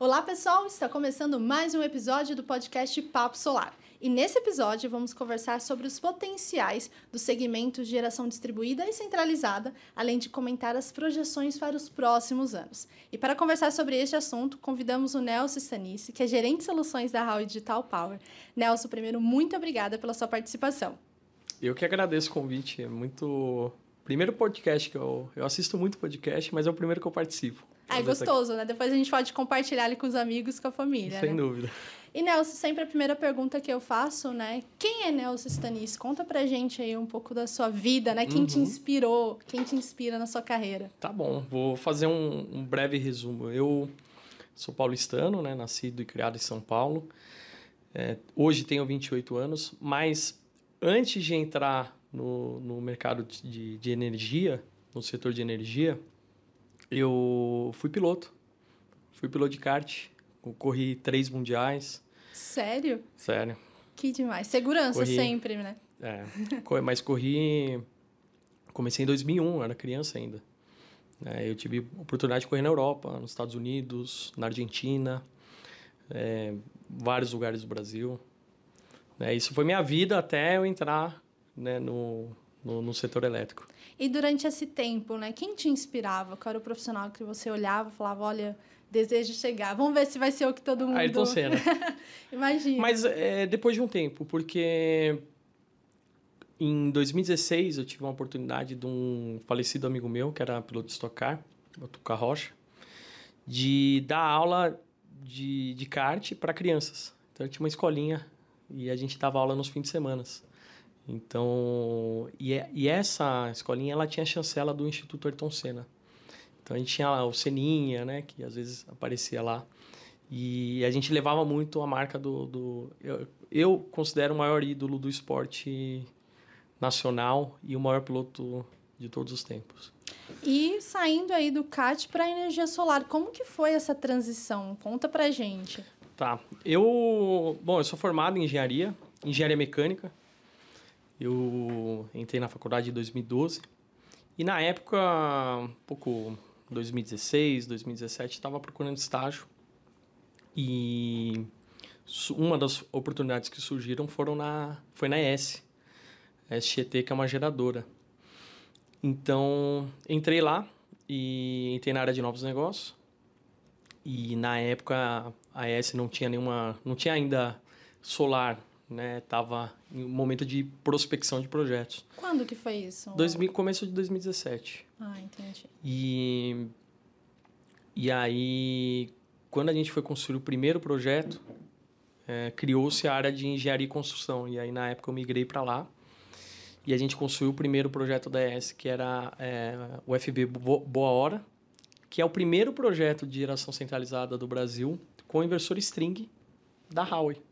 Olá, pessoal! Está começando mais um episódio do podcast Papo Solar. E nesse episódio vamos conversar sobre os potenciais do segmento geração distribuída e centralizada, além de comentar as projeções para os próximos anos. E para conversar sobre este assunto, convidamos o Nelson Stanice, que é gerente de soluções da Huawei Digital Power. Nelson, primeiro, muito obrigada pela sua participação. Eu que agradeço o convite. É muito. Primeiro podcast que eu. Eu assisto muito podcast, mas é o primeiro que eu participo. É gostoso, né? Depois a gente pode compartilhar ali com os amigos, com a família. Sem né? dúvida. E Nelson, sempre a primeira pergunta que eu faço, né? Quem é Nelson Stanis? Conta pra gente aí um pouco da sua vida, né? Quem uhum. te inspirou? Quem te inspira na sua carreira? Tá bom, vou fazer um, um breve resumo. Eu sou paulistano, né? Nascido e criado em São Paulo. É, hoje tenho 28 anos, mas antes de entrar no, no mercado de, de energia, no setor de energia, eu fui piloto. Fui piloto de kart. Corri três mundiais. Sério? Sério. Que demais. Segurança corri, sempre, né? É. mas corri. Comecei em 2001, era criança ainda. É, eu tive oportunidade de correr na Europa, nos Estados Unidos, na Argentina, é, vários lugares do Brasil. É, isso foi minha vida até eu entrar né, no, no, no, setor elétrico. E durante esse tempo, né, quem te inspirava? Qual era o profissional que você olhava e falava, olha, desejo chegar, vamos ver se vai ser o que todo mundo... Ayrton Senna. Imagina. Mas é, depois de um tempo, porque em 2016 eu tive uma oportunidade de um falecido amigo meu, que era piloto de Stock Car, o Tuca Rocha, de dar aula de, de kart para crianças. Então eu tinha uma escolinha e a gente dava aula nos fins de semana. Então, e, é, e essa escolinha ela tinha a chancela do Instituto Ayrton Senna. Então a gente tinha o Seninha, né, que às vezes aparecia lá. E a gente levava muito a marca do. do eu, eu considero o maior ídolo do esporte nacional e o maior piloto de todos os tempos. E saindo aí do CAT para energia solar, como que foi essa transição? Conta pra gente. Tá. Eu, bom, eu sou formado em engenharia, engenharia mecânica. Eu entrei na faculdade em 2012 e na época, um pouco 2016, 2017, estava procurando estágio e uma das oportunidades que surgiram foram na foi na a SGT que é uma geradora. Então entrei lá e entrei na área de novos negócios e na época a ES não tinha nenhuma, não tinha ainda solar né, tava em um momento de prospecção de projetos. Quando que foi isso? 2000, começo de 2017. Ah, entendi. E, e aí, quando a gente foi construir o primeiro projeto, é, criou-se a área de engenharia e construção. E aí, na época, eu migrei para lá. E a gente construiu o primeiro projeto da ES, que era é, o FB Boa Hora, que é o primeiro projeto de geração centralizada do Brasil com inversor string da Huawei.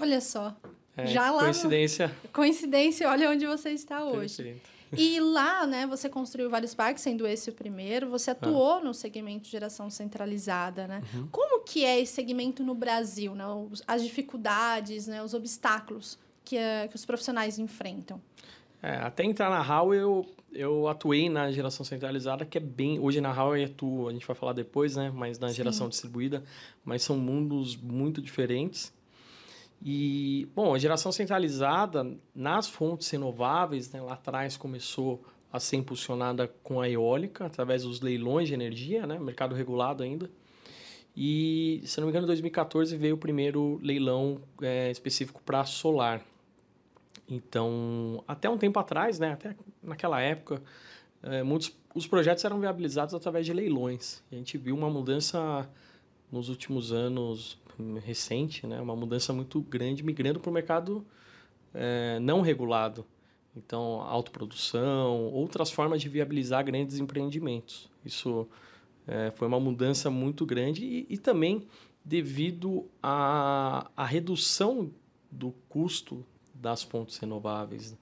Olha só. É, Já lá coincidência. No... Coincidência, olha onde você está hoje. Perfeito. E lá, né, você construiu vários parques, sendo esse o primeiro. Você atuou ah. no segmento de geração centralizada, né? Uhum. Como que é esse segmento no Brasil, né? As dificuldades, né, os obstáculos que, uh, que os profissionais enfrentam? É, até entrar na HAL, eu, eu atuei na geração centralizada, que é bem... Hoje na HAL eu atuo, a gente vai falar depois, né? Mas na Sim. geração distribuída. Mas são mundos muito diferentes. E, bom, a geração centralizada nas fontes renováveis, né, lá atrás começou a ser impulsionada com a eólica, através dos leilões de energia, né, mercado regulado ainda. E, se não me engano, em 2014 veio o primeiro leilão é, específico para solar. Então, até um tempo atrás, né, até naquela época, é, muitos os projetos eram viabilizados através de leilões. E a gente viu uma mudança nos últimos anos recente, né, uma mudança muito grande migrando para o mercado é, não regulado. Então, autoprodução, outras formas de viabilizar grandes empreendimentos. Isso é, foi uma mudança muito grande e, e também devido à, redução do custo das fontes renováveis,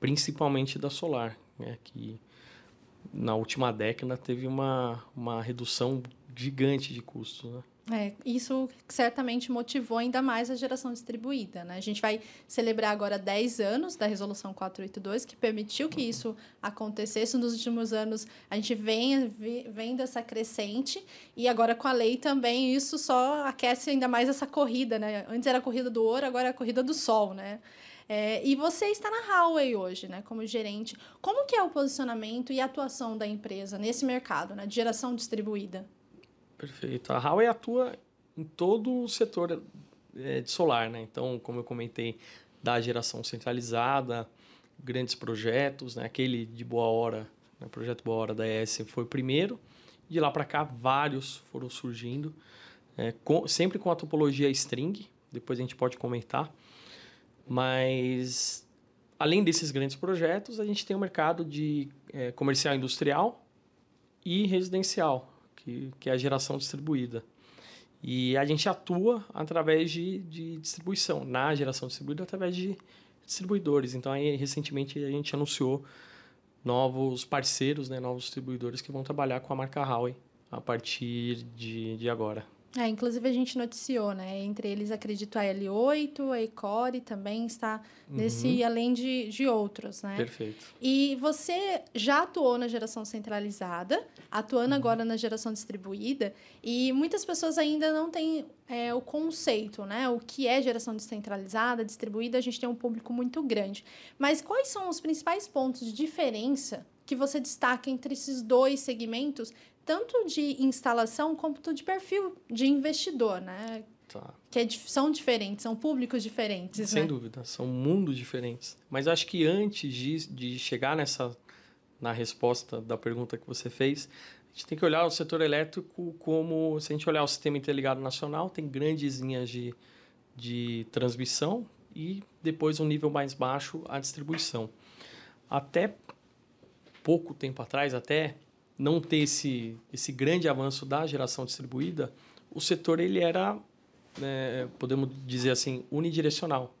principalmente da solar, né, que na última década teve uma, uma redução gigante de custos. Né? É, isso certamente motivou ainda mais a geração distribuída. Né? A gente vai celebrar agora 10 anos da Resolução 482, que permitiu que isso acontecesse. Nos últimos anos, a gente vem vendo essa crescente, e agora com a lei também, isso só aquece ainda mais essa corrida. Né? Antes era a corrida do ouro, agora é a corrida do sol. Né? É, e você está na Huawei hoje, né, como gerente. Como que é o posicionamento e a atuação da empresa nesse mercado, né, de geração distribuída? Perfeito. A Huawei atua em todo o setor é, de solar, né? Então, como eu comentei, da geração centralizada, grandes projetos, né? Aquele de Boa Hora, né? projeto Boa Hora da ES foi o primeiro. De lá para cá, vários foram surgindo, é, com, sempre com a topologia string, depois a gente pode comentar. Mas, além desses grandes projetos, a gente tem o mercado de é, comercial industrial e residencial, que, que é a geração distribuída. E a gente atua através de, de distribuição, na geração distribuída, através de distribuidores. Então, aí, recentemente, a gente anunciou novos parceiros, né, novos distribuidores que vão trabalhar com a marca Huawei a partir de, de agora. É, inclusive a gente noticiou, né? Entre eles, acredito, a L8, a Ecore também está nesse, uhum. além de, de outros, né? Perfeito. E você já atuou na geração centralizada, atuando uhum. agora na geração distribuída, e muitas pessoas ainda não têm é, o conceito, né? O que é geração descentralizada, distribuída, a gente tem um público muito grande. Mas quais são os principais pontos de diferença que você destaca entre esses dois segmentos tanto de instalação quanto de perfil de investidor, né? Tá. Que é, são diferentes, são públicos diferentes, Sem né? dúvida, são mundos diferentes. Mas acho que antes de, de chegar nessa na resposta da pergunta que você fez, a gente tem que olhar o setor elétrico como, se a gente olhar o sistema interligado nacional, tem grandes linhas de, de transmissão e depois um nível mais baixo a distribuição. Até pouco tempo atrás, até não ter esse, esse grande avanço da geração distribuída, o setor ele era, né, podemos dizer assim, unidirecional.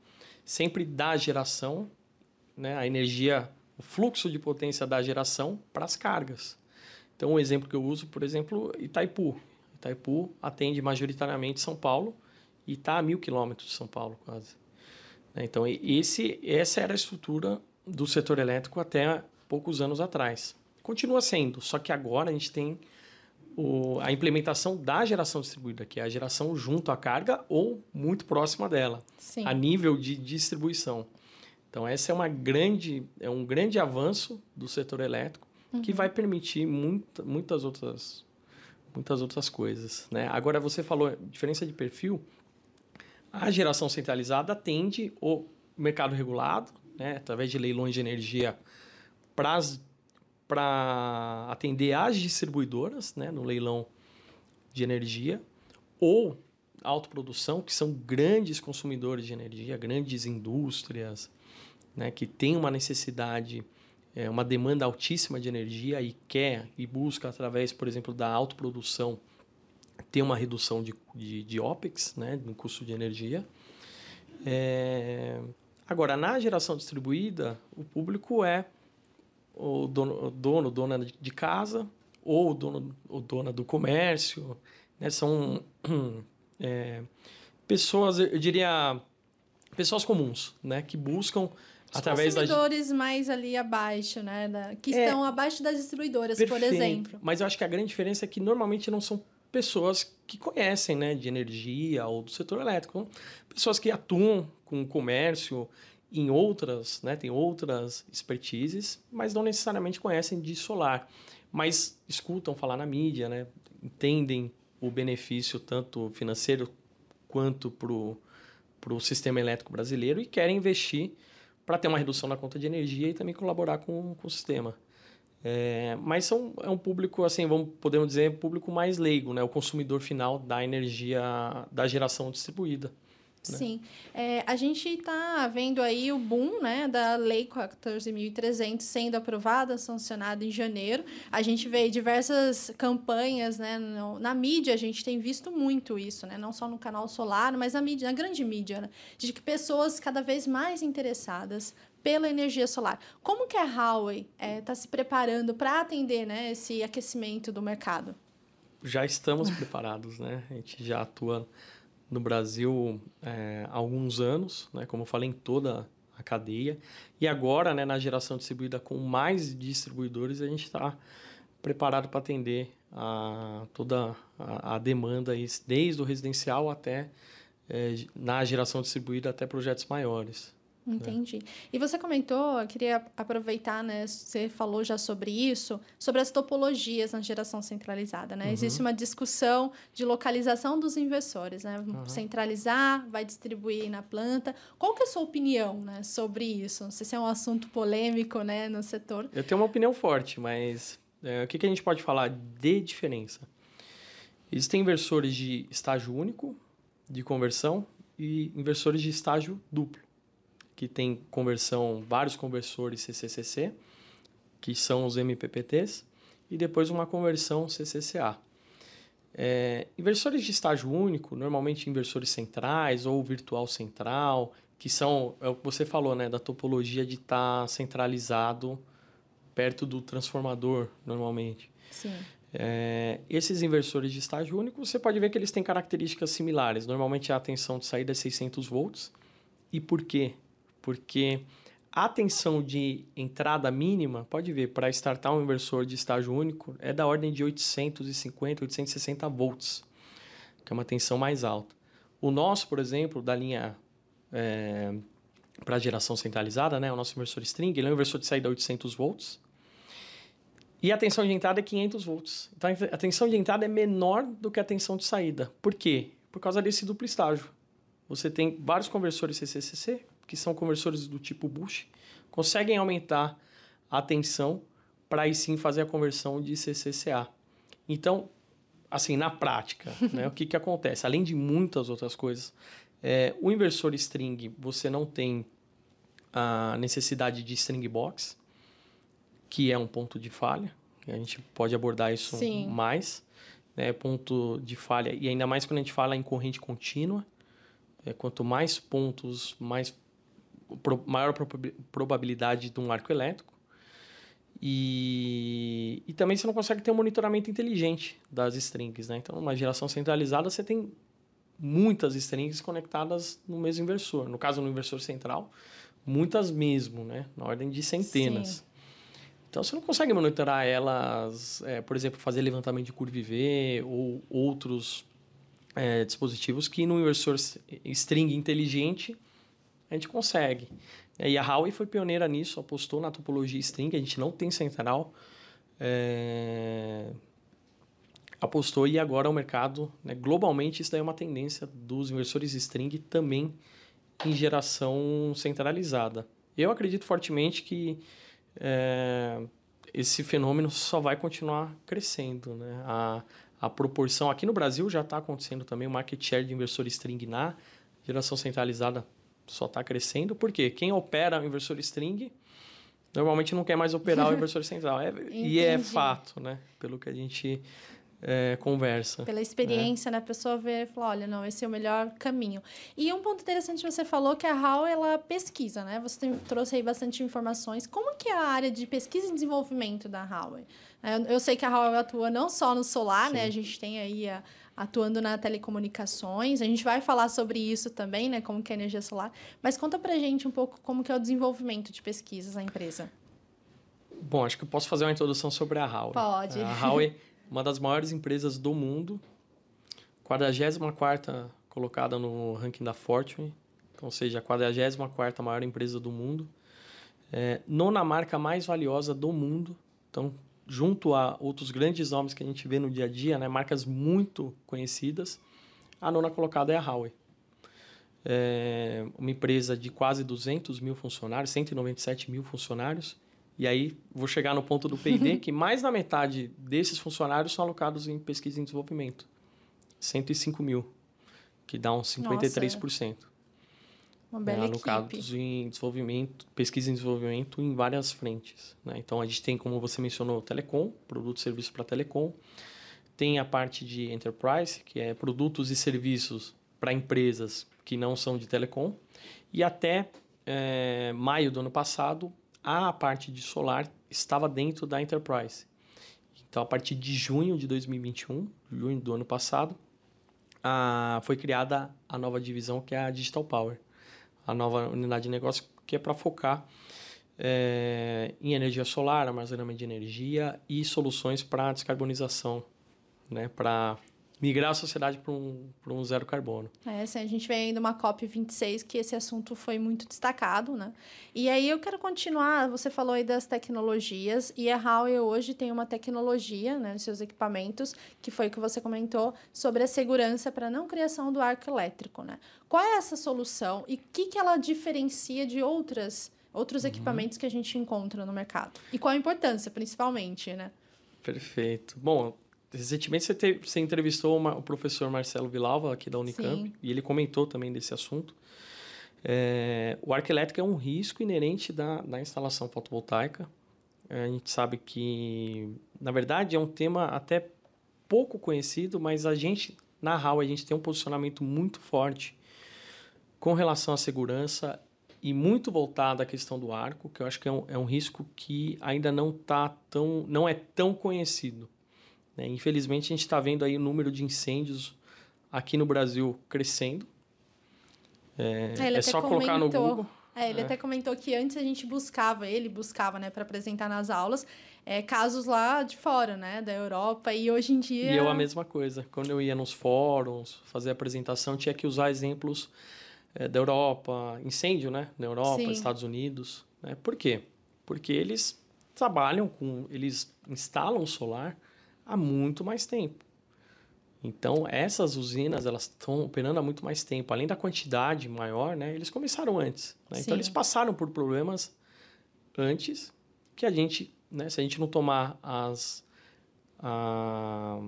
Sempre da geração, né, a energia, o fluxo de potência da geração para as cargas. Então, um exemplo que eu uso, por exemplo, Itaipu. Itaipu atende majoritariamente São Paulo e está a mil quilômetros de São Paulo, quase. Né, então, esse, essa era a estrutura do setor elétrico até poucos anos atrás. Continua sendo, só que agora a gente tem o, a implementação da geração distribuída, que é a geração junto à carga ou muito próxima dela, Sim. a nível de distribuição. Então, essa é, uma grande, é um grande avanço do setor elétrico uhum. que vai permitir muita, muitas, outras, muitas outras coisas. Né? Agora, você falou diferença de perfil. A geração centralizada atende o mercado regulado, né, através de leilões de energia para as para atender as distribuidoras, né, no leilão de energia, ou autoprodução, que são grandes consumidores de energia, grandes indústrias, né, que têm uma necessidade, é, uma demanda altíssima de energia e quer e busca, através, por exemplo, da autoprodução, ter uma redução de, de, de OPEX, né, no custo de energia. É... Agora, na geração distribuída, o público é o dono, o dono dona de casa ou o dono ou dona do comércio, né? São é, pessoas, eu diria, pessoas comuns, né? Que buscam Os através consumidores da... mais ali abaixo, né? Da, que é, estão abaixo das distribuidoras, perfeito. por exemplo. Mas eu acho que a grande diferença é que normalmente não são pessoas que conhecem, né? De energia ou do setor elétrico. Pessoas que atuam com o comércio em outras, né, tem outras expertises, mas não necessariamente conhecem de solar, mas escutam falar na mídia, né, entendem o benefício tanto financeiro quanto para o sistema elétrico brasileiro e querem investir para ter uma redução na conta de energia e também colaborar com, com o sistema. É, mas são, é um público, assim, vamos, podemos dizer, público mais leigo, né? o consumidor final da energia da geração distribuída. Né? Sim. É, a gente está vendo aí o boom né, da Lei 14.300 sendo aprovada, sancionada em janeiro. A gente vê diversas campanhas né, no, na mídia, a gente tem visto muito isso, né, não só no canal solar, mas na, mídia, na grande mídia, né, de que pessoas cada vez mais interessadas pela energia solar. Como que a Huawei está é, se preparando para atender né, esse aquecimento do mercado? já estamos preparados, né? A gente já atua no Brasil é, há alguns anos, né? Como eu falei, em toda a cadeia. E agora, né, na geração distribuída com mais distribuidores, a gente está preparado para atender a toda a, a, demanda, desde o residencial até é, na geração distribuída até projetos maiores. Né? Entendi. Né? E você comentou, eu queria aproveitar, né? Você falou já sobre isso, sobre as topologias na geração centralizada, né? Uhum. Existe uma discussão de localização dos investidores, né? Uhum. Centralizar, vai distribuir na planta. Qual que é a sua opinião, né, sobre isso? Não sei se é um assunto polêmico, né, no setor. Eu tenho uma opinião forte, mas é, o que, que a gente pode falar de diferença? Existem inversores de estágio único, de conversão, e inversores de estágio duplo que tem conversão, vários conversores CCCC, que são os MPPTs, e depois uma conversão CCCA. É, inversores de estágio único, normalmente inversores centrais ou virtual central, que são, é o que você falou, né, da topologia de estar tá centralizado perto do transformador, normalmente. Sim. É, esses inversores de estágio único, você pode ver que eles têm características similares. Normalmente a tensão de saída é 600 volts. E por quê? Porque a tensão de entrada mínima, pode ver, para startar um inversor de estágio único, é da ordem de 850, 860 volts, que é uma tensão mais alta. O nosso, por exemplo, da linha é, para geração centralizada, né, o nosso inversor string, ele é um inversor de saída 800 volts, e a tensão de entrada é 500 volts. Então, a tensão de entrada é menor do que a tensão de saída. Por quê? Por causa desse duplo estágio. Você tem vários conversores CCCC, que são conversores do tipo Bush, conseguem aumentar a tensão para aí sim fazer a conversão de CCCA. Então, assim, na prática, né, o que, que acontece? Além de muitas outras coisas, é, o inversor string, você não tem a necessidade de string box, que é um ponto de falha. A gente pode abordar isso sim. mais. Né, ponto de falha, e ainda mais quando a gente fala em corrente contínua. É, quanto mais pontos, mais maior probabilidade de um arco elétrico. E, e também você não consegue ter um monitoramento inteligente das strings, né? Então, numa geração centralizada, você tem muitas strings conectadas no mesmo inversor. No caso, no inversor central, muitas mesmo, né? Na ordem de centenas. Sim. Então, você não consegue monitorar elas, é, por exemplo, fazer levantamento de curva IV ou outros é, dispositivos que no inversor string inteligente a gente consegue. E a Huawei foi pioneira nisso, apostou na topologia string, a gente não tem central. É... Apostou e agora o mercado, né, globalmente, isso daí é uma tendência dos inversores string também em geração centralizada. Eu acredito fortemente que é, esse fenômeno só vai continuar crescendo. Né? A, a proporção, aqui no Brasil já está acontecendo também o market share de inversor string na geração centralizada só está crescendo, porque quem opera o inversor string normalmente não quer mais operar o inversor central. É, e é fato, né? Pelo que a gente é, conversa. Pela experiência, né? né? A pessoa vê e fala, olha, não, esse é o melhor caminho. E um ponto interessante você falou que a HAL, ela pesquisa, né? Você tem, trouxe aí bastante informações. Como que é a área de pesquisa e desenvolvimento da HAL? Eu, eu sei que a HAL atua não só no solar, Sim. né? A gente tem aí a atuando na telecomunicações. A gente vai falar sobre isso também, né, como que é a energia solar. Mas conta pra gente um pouco como que é o desenvolvimento de pesquisas na empresa. Bom, acho que eu posso fazer uma introdução sobre a Huawei. Pode. A Huawei é uma das maiores empresas do mundo, 44ª colocada no ranking da Fortune, ou seja, a 44ª maior empresa do mundo. É, nona marca mais valiosa do mundo, então junto a outros grandes nomes que a gente vê no dia a dia, né, marcas muito conhecidas, a nona colocada é a Huawei. É uma empresa de quase 200 mil funcionários, 197 mil funcionários. E aí vou chegar no ponto do P&D, que mais da metade desses funcionários são alocados em pesquisa e desenvolvimento. 105 mil, que dá uns 53%. Nossa. Uma bela né, alocados em desenvolvimento, pesquisa e desenvolvimento em várias frentes. Né? Então, a gente tem, como você mencionou, telecom, produto e serviço para telecom. Tem a parte de enterprise, que é produtos e serviços para empresas que não são de telecom. E até é, maio do ano passado, a parte de solar estava dentro da enterprise. Então, a partir de junho de 2021, junho do ano passado, a, foi criada a nova divisão que é a Digital Power, a nova unidade de negócio que é para focar é, em energia solar, armazenamento de energia e soluções para descarbonização, né, para migrar a sociedade para um, um zero carbono. É, assim, a gente vem ainda uma COP26 que esse assunto foi muito destacado, né? E aí eu quero continuar, você falou aí das tecnologias, e a Huawei hoje tem uma tecnologia, né, nos seus equipamentos, que foi o que você comentou, sobre a segurança para não criação do arco elétrico, né? Qual é essa solução e o que, que ela diferencia de outras, outros uhum. equipamentos que a gente encontra no mercado? E qual a importância, principalmente, né? Perfeito. Bom, Recentemente você, te, você entrevistou uma, o professor Marcelo Vilalva, aqui da Unicamp, Sim. e ele comentou também desse assunto. É, o arco elétrico é um risco inerente da, da instalação fotovoltaica. É, a gente sabe que, na verdade, é um tema até pouco conhecido, mas a gente, na RAL, a gente tem um posicionamento muito forte com relação à segurança e muito voltado à questão do arco, que eu acho que é um, é um risco que ainda não tá tão, não é tão conhecido. Né? Infelizmente, a gente está vendo aí o número de incêndios aqui no Brasil crescendo. É, é, é só colocar no Google. É, ele é. até comentou que antes a gente buscava, ele buscava, né, para apresentar nas aulas, é, casos lá de fora, né, da Europa, e hoje em dia... E eu a mesma coisa. Quando eu ia nos fóruns fazer apresentação, tinha que usar exemplos é, da Europa, incêndio, né, na Europa, Sim. Estados Unidos. Né? Por quê? Porque eles trabalham com... Eles instalam solar há muito mais tempo. Então, essas usinas, elas estão operando há muito mais tempo. Além da quantidade maior, né? Eles começaram antes. Né? Então, eles passaram por problemas antes que a gente, né? Se a gente não tomar as, a,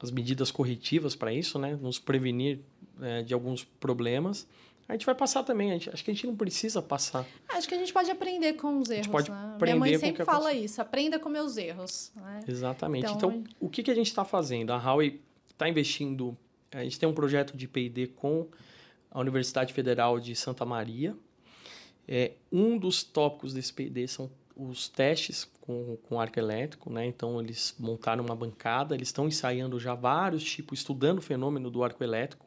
as medidas corretivas para isso, né? Nos prevenir é, de alguns problemas, a gente vai passar também. A gente, acho que a gente não precisa passar. Acho que a gente pode aprender com os erros. pode né? Minha mãe sempre fala isso: aprenda com meus erros. Né? Exatamente. Então, então o que, que a gente está fazendo? A Huawei está investindo. A gente tem um projeto de PD com a Universidade Federal de Santa Maria. É, um dos tópicos desse PD são os testes com, com arco elétrico, né? Então eles montaram uma bancada, eles estão ensaiando já vários tipos, estudando o fenômeno do arco elétrico.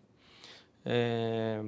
É,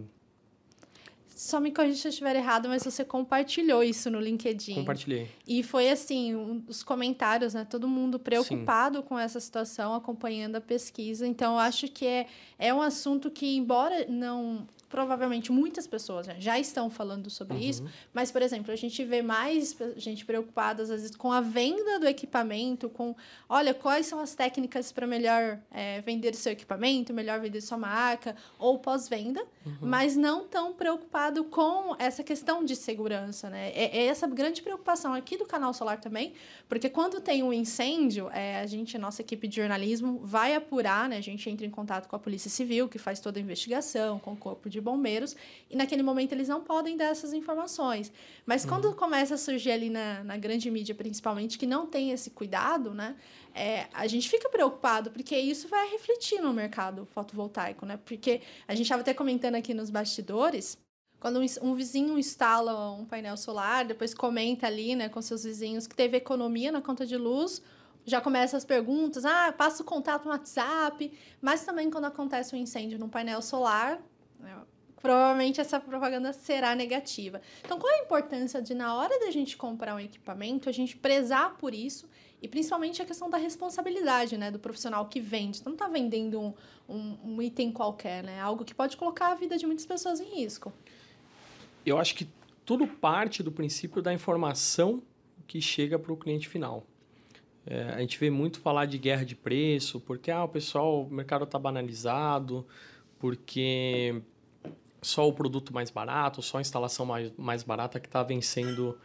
só me corrija se eu estiver errado, mas você compartilhou isso no LinkedIn. Compartilhei. E foi assim, um, os comentários, né? Todo mundo preocupado Sim. com essa situação, acompanhando a pesquisa. Então, eu acho que é, é um assunto que, embora não provavelmente muitas pessoas já estão falando sobre uhum. isso, mas, por exemplo, a gente vê mais gente preocupada, às vezes, com a venda do equipamento, com, olha, quais são as técnicas para melhor é, vender seu equipamento, melhor vender sua marca, ou pós-venda, uhum. mas não tão preocupado com essa questão de segurança, né? É, é, essa grande preocupação aqui do canal Solar também, porque quando tem um incêndio, é, a gente, a nossa equipe de jornalismo, vai apurar, né? A gente entra em contato com a Polícia Civil, que faz toda a investigação, com o Corpo de bombeiros, e naquele momento eles não podem dar essas informações. Mas uhum. quando começa a surgir ali na, na grande mídia, principalmente, que não tem esse cuidado, né? É, a gente fica preocupado, porque isso vai refletir no mercado fotovoltaico, né? Porque a gente estava até comentando aqui nos bastidores, quando um, vizinho instala um painel solar, depois comenta ali, né, com seus vizinhos que teve economia na conta de luz, já começa as perguntas, ah, passa o contato no WhatsApp, mas também quando acontece um incêndio num painel solar, né, provavelmente essa propaganda será negativa. Então, qual a importância de, na hora da gente comprar um equipamento, a gente prezar por isso e principalmente a questão da responsabilidade, né, do profissional que vende. Você não está vendendo um, um, um, item qualquer, né, algo que pode colocar a vida de muitas pessoas em risco. Eu acho que tudo parte do princípio da informação que chega para o cliente final. É, a gente vê muito falar de guerra de preço, porque ah, o pessoal, o mercado está banalizado, porque só o produto mais barato, só a instalação mais, mais barata que está vencendo,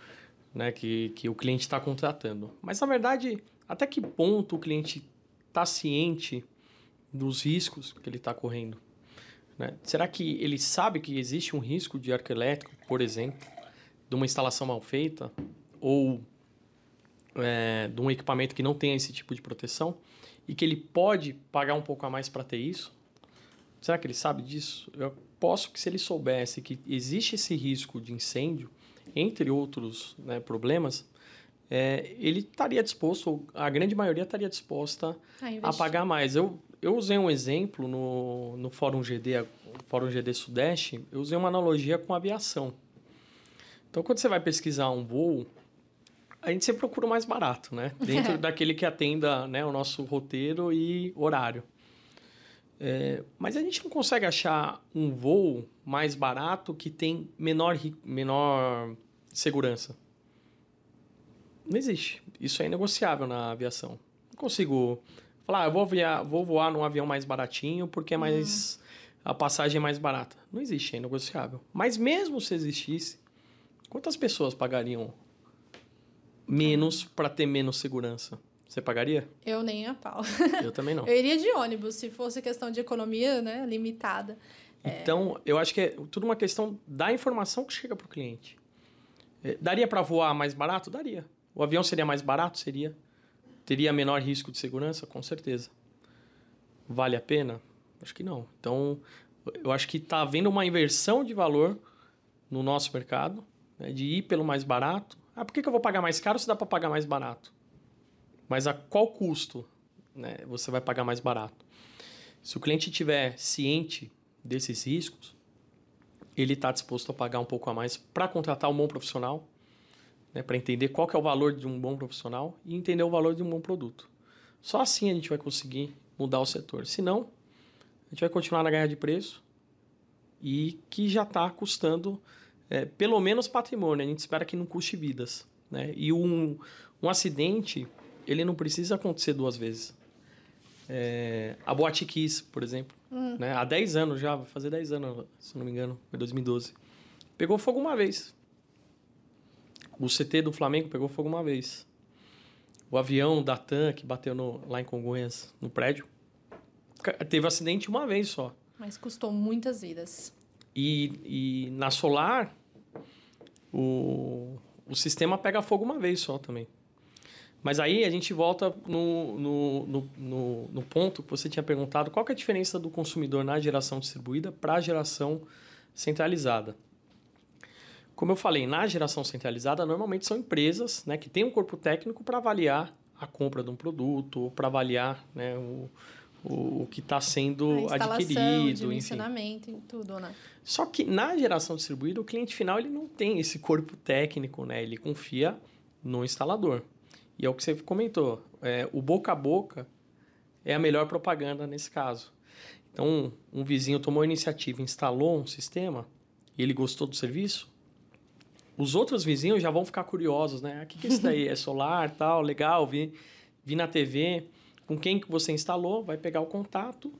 né, que, que o cliente está contratando. Mas, na verdade, até que ponto o cliente está ciente dos riscos que ele está correndo? Né? Será que ele sabe que existe um risco de arco elétrico, por exemplo, de uma instalação mal feita ou é, de um equipamento que não tem esse tipo de proteção e que ele pode pagar um pouco a mais para ter isso? Será que ele sabe disso? Eu posso que se ele soubesse que existe esse risco de incêndio, entre outros né, problemas, é, ele estaria disposto, a grande maioria estaria disposta a, a pagar mais. Eu, eu usei um exemplo no, no Fórum GD, Fórum GD Sudeste, eu usei uma analogia com aviação. Então, quando você vai pesquisar um voo, a gente sempre procura o mais barato, né? Dentro daquele que atenda né, o nosso roteiro e horário. É, mas a gente não consegue achar um voo mais barato que tem menor, menor segurança. Não existe. Isso é inegociável na aviação. Não consigo falar, ah, eu vou, via, vou voar num avião mais baratinho porque é mais. Uhum. A passagem é mais barata. Não existe, é inegociável. Mas mesmo se existisse, quantas pessoas pagariam menos para ter menos segurança? Você pagaria? Eu nem a pau. Eu também não. eu iria de ônibus, se fosse questão de economia, né, limitada. É. Então, é... eu acho que é tudo uma questão da informação que chega para o cliente. É, daria para voar mais barato? Daria. O avião seria mais barato? Seria. Teria menor risco de segurança? Com certeza. Vale a pena? Acho que não. Então, eu acho que está havendo uma inversão de valor no nosso mercado, né, de ir pelo mais barato. Ah, por que, que eu vou pagar mais caro se dá para pagar mais barato? Mas a qual custo né, você vai pagar mais barato? Se o cliente tiver ciente desses riscos, ele está disposto a pagar um pouco a mais para contratar um bom profissional, né, para entender qual que é o valor de um bom profissional e entender o valor de um bom produto. Só assim a gente vai conseguir mudar o setor. Senão, a gente vai continuar na guerra de preço e que já está custando é, pelo menos patrimônio. A gente espera que não custe vidas. Né? E um, um acidente, ele não precisa acontecer duas vezes. É, a Boate Kiss, por exemplo, hum. né? há 10 anos já, vai fazer 10 anos, se não me engano, foi 2012. Pegou fogo uma vez. O CT do Flamengo pegou fogo uma vez. O avião da TAM, que bateu no, lá em Congonhas, no prédio, teve acidente uma vez só. Mas custou muitas vidas. E, e na Solar, o, o sistema pega fogo uma vez só também. Mas aí a gente volta no, no, no, no, no ponto que você tinha perguntado, qual é a diferença do consumidor na geração distribuída para a geração centralizada? Como eu falei, na geração centralizada, normalmente são empresas né, que têm um corpo técnico para avaliar a compra de um produto, ou para avaliar né, o, o, o que está sendo a adquirido. dimensionamento, enfim. tudo, né? Só que na geração distribuída, o cliente final ele não tem esse corpo técnico, né? Ele confia no instalador. E é o que você comentou, é, o boca a boca é a melhor propaganda nesse caso. Então, um vizinho tomou a iniciativa, instalou um sistema, e ele gostou do serviço, os outros vizinhos já vão ficar curiosos, né? O que, que é isso daí? É solar, tal, legal, vi, vi na TV. Com quem que você instalou, vai pegar o contato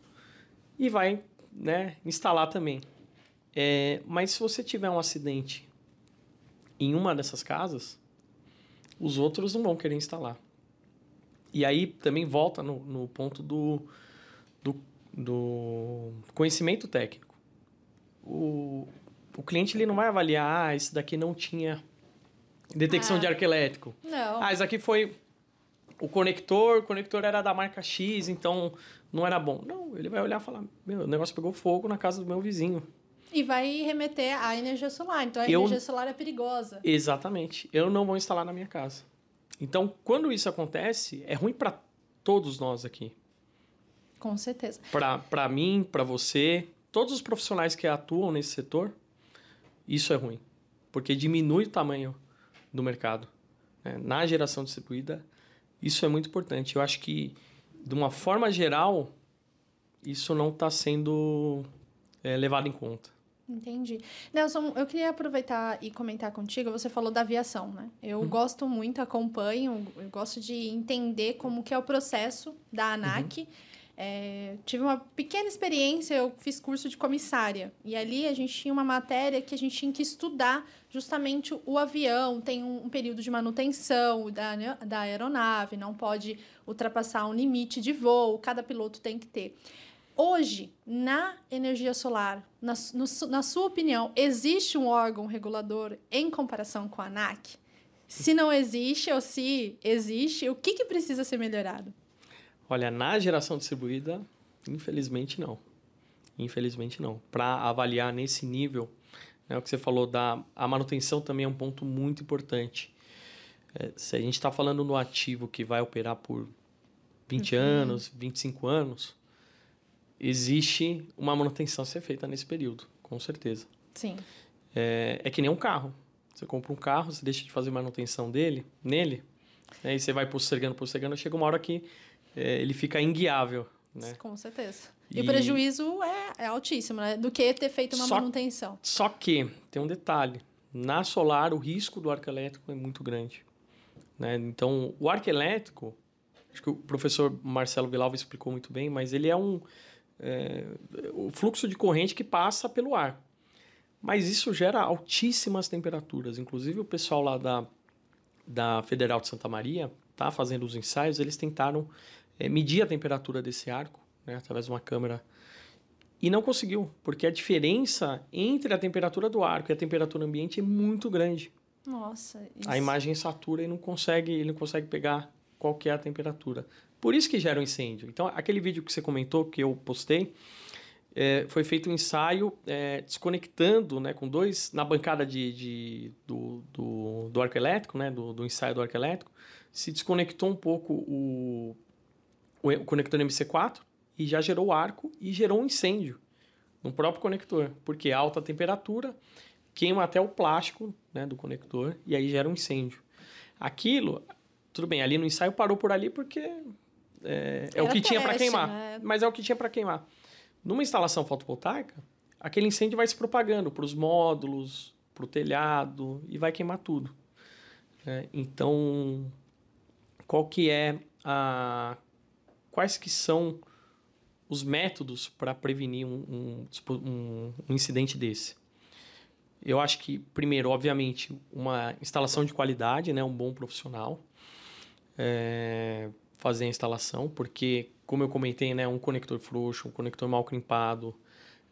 e vai né, instalar também. É, mas se você tiver um acidente em uma dessas casas, os outros não vão querer instalar. E aí também volta no, no ponto do, do, do conhecimento técnico. O, o cliente ele não vai avaliar, ah, esse daqui não tinha detecção ah, de arco elétrico. Não. Ah, esse aqui foi o conector, o conector era da marca X, então não era bom. Não, ele vai olhar e falar, meu, o negócio pegou fogo na casa do meu vizinho. E vai remeter à energia solar. Então a eu... energia solar é perigosa. Exatamente. Eu não vou instalar na minha casa. Então, quando isso acontece, é ruim para todos nós aqui. Com certeza. Para mim, para você, todos os profissionais que atuam nesse setor, isso é ruim, porque diminui o tamanho do mercado. Né? Na geração distribuída, isso é muito importante. Eu acho que, de uma forma geral, isso não está sendo é, levado em conta. Entendi. Nelson, eu queria aproveitar e comentar contigo. Você falou da aviação, né? Eu uhum. gosto muito, acompanho, eu gosto de entender como que é o processo da ANAC. Uhum é, tive uma pequena experiência, eu fiz curso de comissária. E ali a gente tinha uma matéria que a gente tinha que estudar justamente o avião, tem um, um período de manutenção da, da aeronave, não pode ultrapassar um limite de voo, cada piloto tem que ter. Hoje, na energia solar, na, no, na sua opinião, existe um órgão regulador em comparação com a ANAC? Se não existe ou se existe, o que, que precisa ser melhorado? Olha, na geração distribuída, infelizmente não. Infelizmente não. Para avaliar nesse nível, né, o que você falou da a manutenção também é um ponto muito importante. É, se a gente está falando no ativo que vai operar por 20 uhum. anos, 25 anos, existe uma manutenção a ser feita nesse período, com certeza. Sim. É, é que nem um carro. Você compra um carro, você deixa de fazer manutenção dele, nele, né, e você vai postergando, postergando, chega uma hora que é, ele fica inguiável. Né? Com certeza. E, e o prejuízo é, é, altíssimo, né? Do que ter feito uma só, manutenção. Só que tem um detalhe. Na solar, o risco do arco elétrico é muito grande. Né? Então, o arco elétrico, acho que o professor Marcelo Villalva explicou muito bem, mas ele é um é, o fluxo de corrente que passa pelo ar. Mas isso gera altíssimas temperaturas. Inclusive, o pessoal lá da, da Federal de Santa Maria tá fazendo os ensaios, eles tentaram é, medir a temperatura desse arco, né, através de uma câmera, e não conseguiu, porque a diferença entre a temperatura do arco e a temperatura ambiente é muito grande. Nossa. Isso... A imagem satura e não consegue, ele não consegue pegar qual é a temperatura. Por isso que gera um incêndio. Então, aquele vídeo que você comentou, que eu postei, é, foi feito um ensaio é, desconectando, né, com dois, na bancada de, de do, do, do, arco elétrico, né, do, do ensaio do arco elétrico, se desconectou um pouco o, o conector MC4 e já gerou o arco e gerou um incêndio no próprio conector, porque alta temperatura queima até o plástico né, do conector e aí gera um incêndio. Aquilo, tudo bem, ali no ensaio parou por ali porque é, é o que tinha para queimar, né? mas é o que tinha para queimar. Numa instalação fotovoltaica, aquele incêndio vai se propagando para os módulos, para o telhado e vai queimar tudo. É, então, qual que é a quais que são os métodos para prevenir um, um, um, um, incidente desse? Eu acho que, primeiro, obviamente, uma instalação de qualidade, né, um bom profissional, é, fazer a instalação, porque, como eu comentei, né, um conector frouxo, um conector mal crimpado,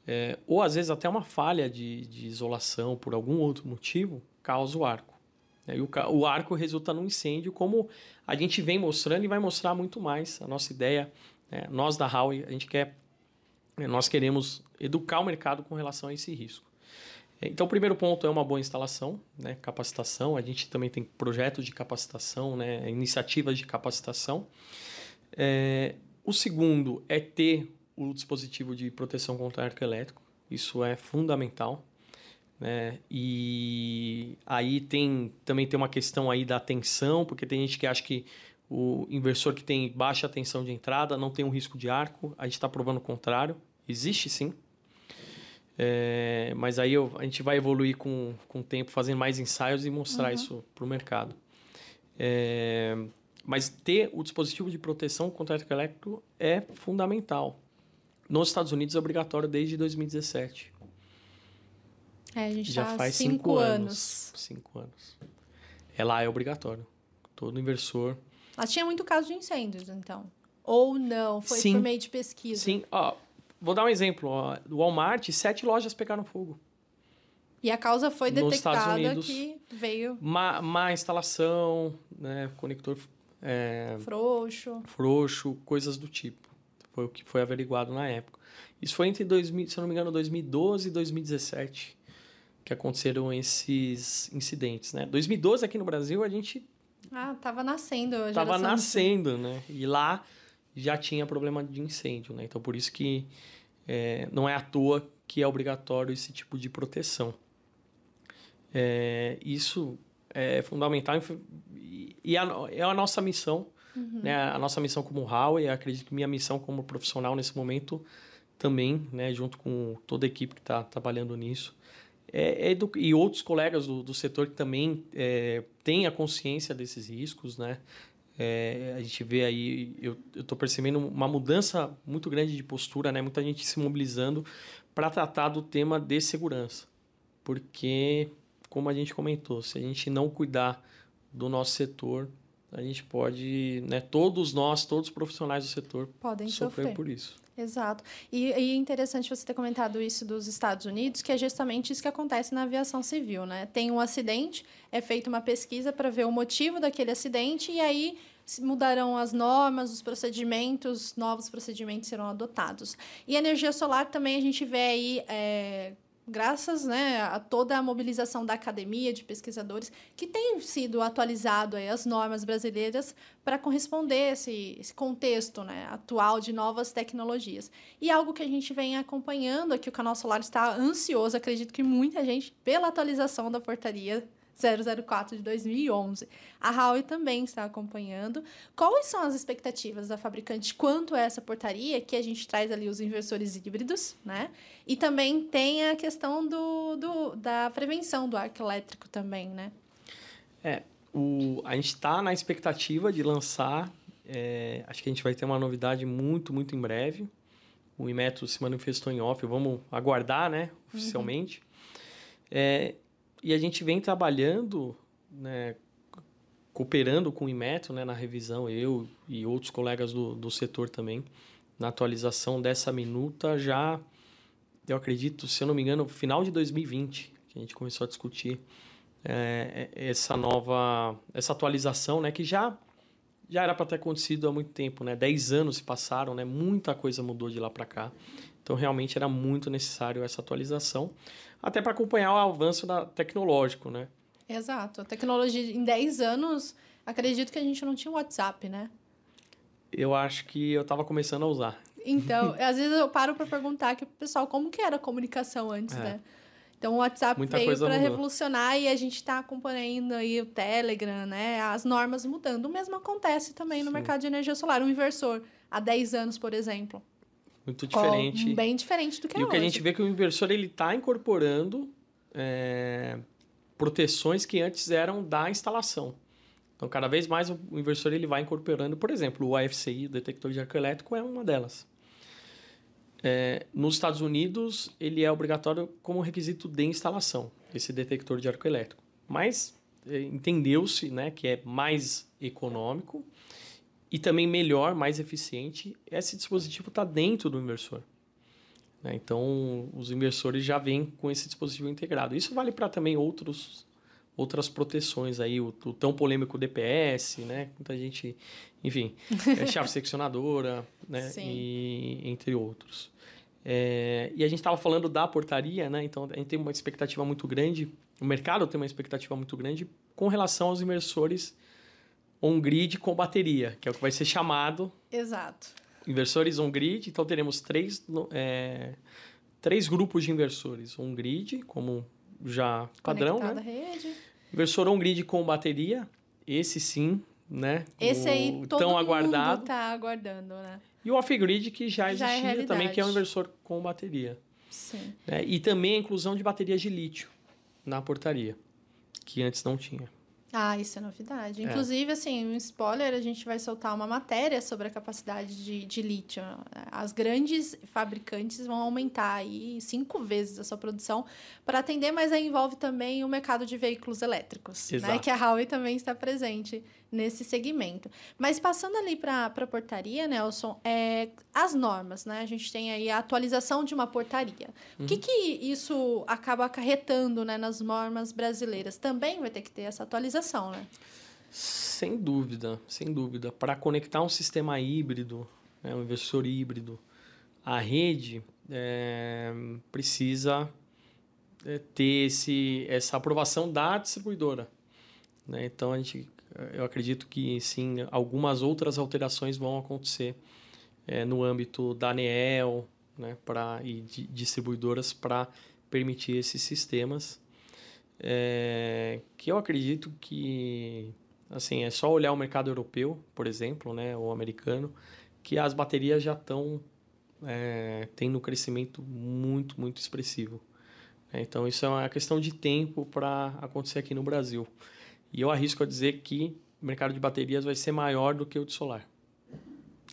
é, ou às vezes até uma falha de, de, isolação por algum outro motivo, causa o arco. E o, o arco resulta num incêndio, como a gente vem mostrando e vai mostrar muito mais. A nossa ideia, né, nós da Huawei, a gente quer, né, nós queremos educar o mercado com relação a esse risco. Então, o primeiro ponto é uma boa instalação, né, capacitação. A gente também tem projetos de capacitação, né, iniciativas de capacitação. É, o segundo é ter o dispositivo de proteção contra arco elétrico. Isso é fundamental. Né? E aí tem também tem uma questão aí da tensão, porque tem gente que acha que o inversor que tem baixa tensão de entrada não tem um risco de arco. A gente está provando o contrário. Existe sim. É, mas aí eu, a gente vai evoluir com, com o tempo, fazendo mais ensaios e mostrar uhum. isso para o mercado. É, mas ter o dispositivo de proteção contra elétrico é fundamental. Nos Estados Unidos é obrigatório desde 2017. É, a gente já tá faz cinco, cinco anos. anos. Cinco anos. É lá é obrigatório. Todo inversor. Mas tinha muito caso de incêndios, então. Ou não? Foi Sim. por meio de pesquisa? Sim. Ó, vou dar um exemplo. Do Walmart, sete lojas pegaram fogo. E a causa foi detectada que veio... Má, má instalação, né, conector... É, frouxo. Frouxo, coisas do tipo. Foi o que foi averiguado na época. Isso foi entre, 2000, se eu não me engano, 2012 e 2017 que aconteceram esses incidentes, né? 2012 aqui no Brasil a gente ah, tava nascendo. A tava nascendo, né? E lá já tinha problema de incêndio, né? Então por isso que é, não é à toa que é obrigatório esse tipo de proteção. É, isso é fundamental e a, é a nossa missão, uhum. né? A nossa missão como Huawei, acredito que minha missão como profissional nesse momento também, né? Junto com toda a equipe que está trabalhando nisso, é, é e outros colegas do, do setor que também é, têm a consciência desses riscos, né? É, a gente vê aí, eu estou percebendo uma mudança muito grande de postura, né? Muita gente se mobilizando para tratar do tema de segurança. Porque, como a gente comentou, se a gente não cuidar do nosso setor, a gente pode, né? Todos nós, todos os profissionais do setor podem sofrer, sofrer. por isso. Exato. E, é interessante você ter comentado isso dos Estados Unidos, que é justamente isso que acontece na aviação civil, né? Tem um acidente, é feita uma pesquisa para ver o motivo daquele acidente e aí mudarão as normas, os procedimentos, novos procedimentos serão adotados. E energia solar também a gente vê aí é, graças né, a toda a mobilização da academia, de pesquisadores, que tem sido atualizado aí as normas brasileiras para corresponder esse, esse contexto né, atual de novas tecnologias. E algo que a gente vem acompanhando aqui, o Canal Solar está ansioso, acredito que muita gente, pela atualização da portaria 004 de 2011. A Huawei também está acompanhando. Quais são as expectativas da fabricante quanto a essa portaria? Que a gente traz ali os inversores híbridos, né? E também tem a questão do, do da prevenção do arco elétrico também, né? É, o, a gente está na expectativa de lançar. É, acho que a gente vai ter uma novidade muito, muito em breve. O Imetro se manifestou em off, vamos aguardar, né, oficialmente. Uhum. É, e a gente vem trabalhando, né, cooperando com o Inmetro né, na revisão, eu e outros colegas do, do setor também, na atualização dessa minuta já, eu acredito, se eu não me engano, final de 2020, que a gente começou a discutir é, é, essa nova, essa atualização, né, que já já era para ter acontecido há muito tempo, né? Dez anos se passaram, né? Muita coisa mudou de lá para cá. Então, realmente era muito necessário essa atualização até para acompanhar o avanço da, tecnológico, né? Exato. A tecnologia, em 10 anos, acredito que a gente não tinha WhatsApp, né? Eu acho que eu estava começando a usar. Então, às vezes eu paro para perguntar que pessoal como que era a comunicação antes, é. né? Então o WhatsApp Muita veio para revolucionar e a gente está acompanhando aí o Telegram, né? As normas mudando. O mesmo acontece também Sim. no mercado de energia solar. Um inversor há 10 anos, por exemplo, muito diferente. bem diferente do que e é o que a gente vê é que o inversor ele está incorporando é, proteções que antes eram da instalação. Então, cada vez mais o inversor ele vai incorporando, por exemplo, o AFCI, o detector de arco elétrico, é uma delas. É, nos Estados Unidos, ele é obrigatório como requisito de instalação, esse detector de arco elétrico. Mas é, entendeu-se né, que é mais econômico e também melhor, mais eficiente, esse dispositivo está dentro do inversor. Né? Então, os inversores já vêm com esse dispositivo integrado. Isso vale para também outros, outras proteções aí, o, o, tão polêmico DPS, né? Muita gente, enfim, é chave seccionadora, né? Sim. E, entre outros. É, e a gente estava falando da portaria, né? Então, a gente tem uma expectativa muito grande, o mercado tem uma expectativa muito grande com relação aos inversores on-grid com bateria, que é o que vai ser chamado. Exato. Inversores on-grid. Então, teremos três, é, três grupos de inversores. On-grid, como já padrão, Conectado né? Rede. Inversor on-grid com bateria. Esse sim, né? Esse aí todo tão mundo aguardado. tá aguardando, né? E o off-grid, que já existia já é também, que é um inversor com bateria. Sim. Né? E também a inclusão de baterias de lítio na portaria, que antes não tinha. Ah, isso é novidade. É. Inclusive, assim, um spoiler, a gente vai soltar uma matéria sobre a capacidade de, de lítio. As grandes fabricantes vão aumentar aí cinco vezes a sua produção para atender, mas aí envolve também o mercado de veículos elétricos, né? Que a Huawei também está presente nesse segmento. Mas passando ali para a portaria, Nelson, é, as normas, né? A gente tem aí a atualização de uma portaria. Uhum. O que, uhum. que isso acaba acarretando né, nas normas brasileiras? Também vai ter que ter essa atualização, né? Sem dúvida, sem dúvida. Para conectar um sistema híbrido, né, um investidor híbrido, a rede é, precisa é, ter esse, essa aprovação da distribuidora. Né? Então, a gente eu acredito que sim, algumas outras alterações vão acontecer é, no âmbito da ANEEL né, pra, e de distribuidoras para permitir esses sistemas. É, que eu acredito que assim é só olhar o mercado europeu, por exemplo, né, o americano, que as baterias já estão é, tendo um crescimento muito, muito expressivo. Então, isso é uma questão de tempo para acontecer aqui no Brasil. E eu arrisco a dizer que o mercado de baterias vai ser maior do que o de solar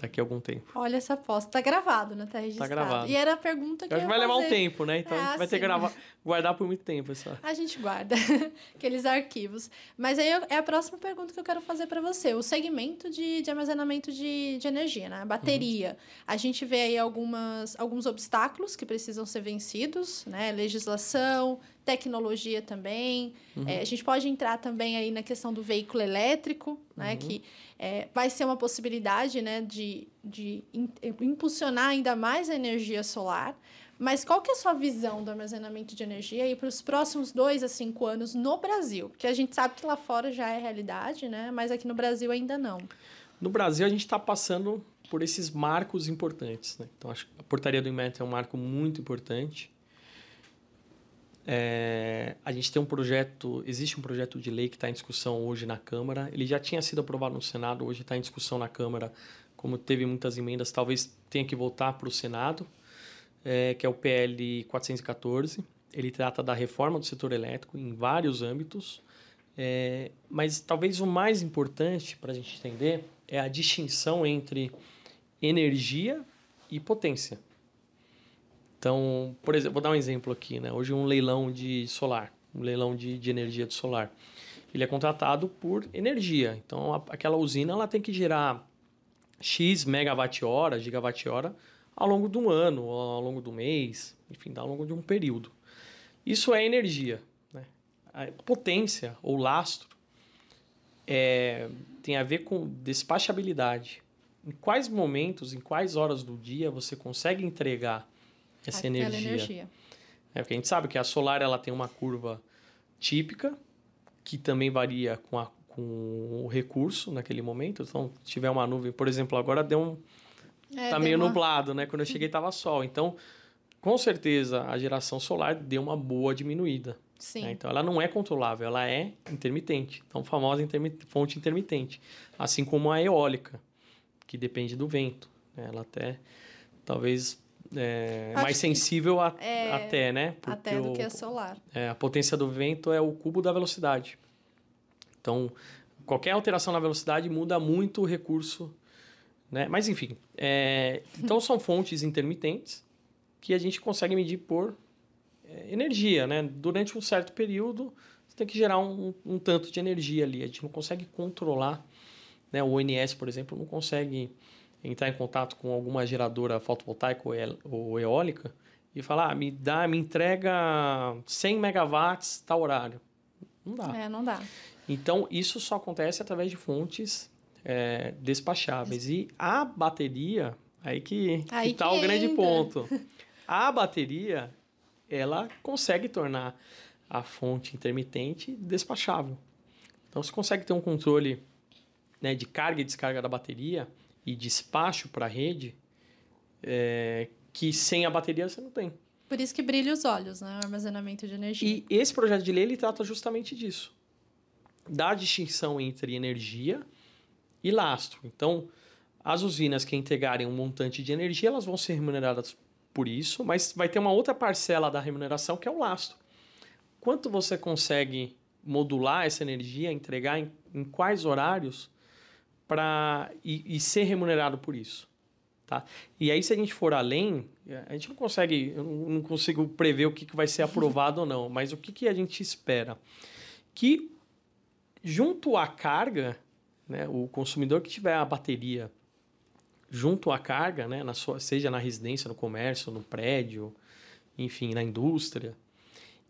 daqui a algum tempo. Olha essa aposta. Tá gravado, né? Tá registrado. Tá gravado. E era a pergunta que eu Acho que vai fazer. levar um tempo, né? Então a gente vai ter que gravar, guardar por muito tempo essa. A gente guarda aqueles arquivos. Mas aí é a próxima pergunta que eu quero fazer para você. O segmento de, de armazenamento de, de energia, né? A bateria. Uhum. A gente vê aí algumas, alguns obstáculos que precisam ser vencidos, né? Legislação, tecnologia também. Uhum. É, a gente pode entrar também aí na questão do veículo elétrico, né? Uhum. Que é, vai ser uma possibilidade né, de, de impulsionar ainda mais a energia solar. Mas qual que é a sua visão do armazenamento de energia para os próximos dois a cinco anos no Brasil? Porque a gente sabe que lá fora já é realidade, né? Mas aqui no Brasil ainda não. No Brasil, a gente está passando por esses marcos importantes. Né? Então, acho que a portaria do IMET é um marco muito importante. É, a gente tem um projeto, existe um projeto de lei que está em discussão hoje na Câmara. Ele já tinha sido aprovado no Senado, hoje está em discussão na Câmara. Como teve muitas emendas, talvez tenha que voltar para o Senado, é, que é o PL 414. Ele trata da reforma do setor elétrico em vários âmbitos, é, mas talvez o mais importante para a gente entender é a distinção entre energia e potência. Então, por exemplo, vou dar um exemplo aqui, né? Hoje um leilão de solar, um leilão de, de energia de solar. Ele é contratado por energia. Então, a, aquela usina ela tem que gerar X megawatt-hora, gigawatt-hora ao longo do ano, ao longo do mês, enfim, ao longo de um período. Isso é energia. Né? A potência ou lastro é, tem a ver com despachabilidade. Em quais momentos, em quais horas do dia você consegue entregar essa energia? energia. É porque a gente sabe que a solar ela tem uma curva típica que também varia com, a, com o recurso naquele momento. Então, se tiver uma nuvem, por exemplo, agora deu um É, tá deu meio uma- nublado, né? Quando eu cheguei tava sol. Então, com certeza a geração solar deu uma boa diminuída. Sim. né? Então ela não é controlável, ela é intermitente. Então, famosa fonte intermitente. Assim como a eólica, que depende do vento. né? Ela até, talvez, é mais sensível a- é, até, né? Até do o- que a solar. é, a potência do vento é o cubo da velocidade. Então, qualquer alteração na velocidade muda muito o recurso. Né? Mas, enfim. é, então, são fontes intermitentes que a gente consegue medir por é, energia. Né? Durante um certo período, você tem que gerar um, um tanto de energia ali. A gente não consegue controlar. Né? O ONS, por exemplo, não consegue entrar em contato com alguma geradora fotovoltaica ou eó- ou eólica e falar, ah, me dá, me entrega 100 megawatts tal horário. Não dá. É, não dá. Então, isso só acontece através de fontes é, despacháveis. E a bateria, aí que está o grande ponto. A bateria, ela consegue tornar a fonte intermitente despachável. Então, você consegue ter um controle né, de carga e descarga da bateria e despacho para a rede é, que sem a bateria você não tem. Por isso que brilha os olhos, né? O armazenamento de energia. E esse projeto de lei ele trata justamente disso. Da distinção entre energia e lastro. Então, as usinas que entregarem um montante de energia, elas vão ser remuneradas por isso, mas vai ter uma outra parcela da remuneração que é o lastro. Quanto você consegue modular essa energia, entregar em, em quais horários para e, e ser remunerado por isso? Tá? E aí, se a gente for além, a gente não consegue, eu não consigo prever o que, que vai ser aprovado ou não, mas o que, que a gente espera? Que junto à carga, né, o consumidor que tiver a bateria junto à carga, né, na sua, seja na residência, no comércio, no prédio, enfim, na indústria,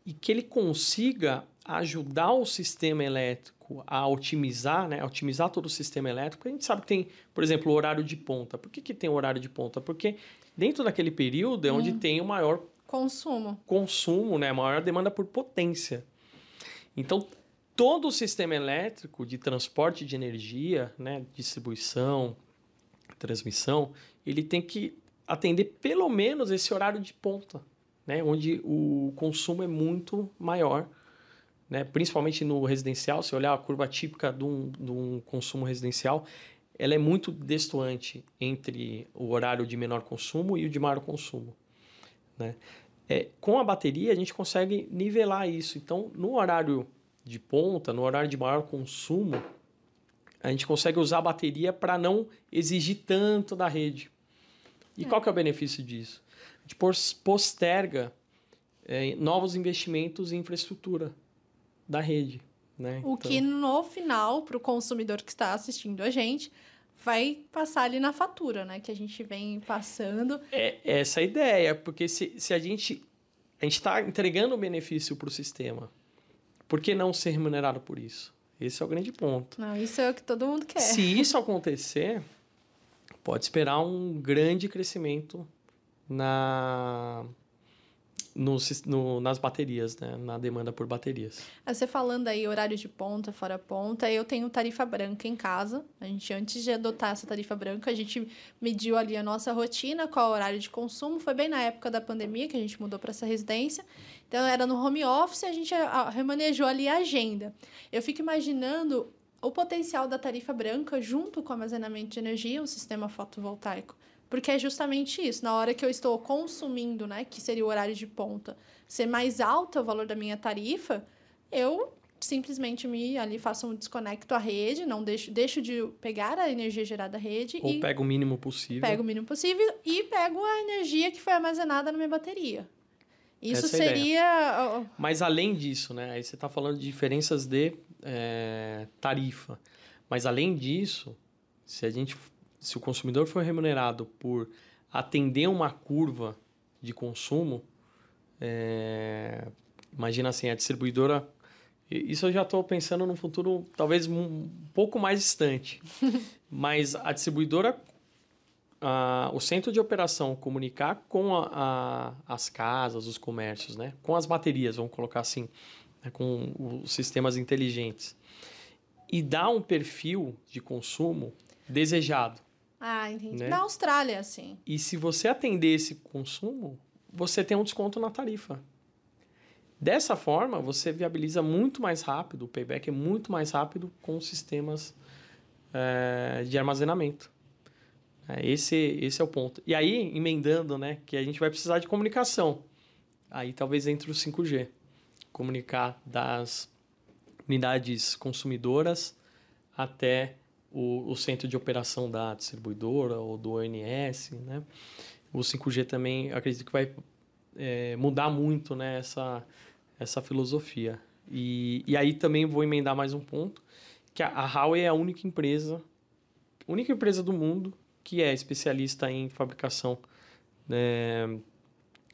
e que ele consiga ajudar o sistema elétrico a otimizar, né, a otimizar todo o sistema elétrico. Porque a gente sabe que tem, por exemplo, o horário de ponta. Por que, que tem o horário de ponta? Porque dentro daquele período é onde tem o maior Consumo. consumo, né, maior demanda por potência. Então, todo o sistema elétrico de transporte de energia, né, distribuição, transmissão, ele tem que atender pelo menos esse horário de ponta, né, onde o consumo é muito maior, né, principalmente no residencial. Se olhar a curva típica de um, de um consumo residencial, ela é muito destoante entre o horário de menor consumo e o de maior consumo. Né? É, com a bateria, a gente consegue nivelar isso. Então, no horário de ponta, no horário de maior consumo, a gente consegue usar a bateria para não exigir tanto da rede. E qual que é o benefício disso? A gente pos- posterga é, novos investimentos em infraestrutura da rede. Né? O Então- que no final, para o consumidor que está assistindo a gente, vai passar ali na fatura, né? Que a gente vem passando. É essa a ideia, porque se, se a gente a gente está entregando benefício para o sistema, por que não ser remunerado por isso? Esse é o grande ponto. Não, isso é o que todo mundo quer. Se isso acontecer, pode esperar um grande crescimento na, no, no, nas baterias, né? na demanda por baterias. Ah, você falando aí horário de ponta, fora ponta, eu tenho tarifa branca em casa. A gente, antes de adotar essa tarifa branca, a gente mediu ali a nossa rotina, qual horário de consumo. Foi bem na época da pandemia que a gente mudou para essa residência. Então, era no home office, a gente remanejou ali a agenda. Eu fico imaginando o potencial da tarifa branca junto com o armazenamento de energia, o sistema fotovoltaico. Porque é justamente isso, na hora que eu estou consumindo, né, que seria o horário de ponta, ser mais alto o valor da minha tarifa, eu simplesmente me ali faço um desconecto à rede, não deixo, deixo de pegar a energia gerada da rede Ou pego o mínimo possível. Pego o mínimo possível e pego a energia que foi armazenada na minha bateria. Isso Essa é seria. Mas além disso, né? Aí você está falando de diferenças de é, tarifa. Mas além disso, se a gente se o consumidor for remunerado por atender uma curva de consumo, é, imagina assim, a distribuidora. Isso eu já estou pensando num futuro talvez um pouco mais distante. mas a distribuidora, a, o centro de operação comunicar com a, a, as casas, os comércios, né? com as baterias, vamos colocar assim, né? com os sistemas inteligentes, e dar um perfil de consumo desejado. Ah, entendi. Né? Na Austrália, sim. E se você atender esse consumo, você tem um desconto na tarifa. Dessa forma, você viabiliza muito mais rápido, o payback é muito mais rápido com sistemas é, de armazenamento. É, esse, esse é o ponto. E aí, emendando, né, que a gente vai precisar de comunicação. Aí talvez entre o 5G. Comunicar das unidades consumidoras até o, o centro de operação da distribuidora ou do ONS, né? O 5G também, acredito que vai é, mudar muito né, essa, essa filosofia. E, e aí também vou emendar mais um ponto, que a, a Huawei é a única empresa, única empresa do mundo que é especialista em fabricação, né,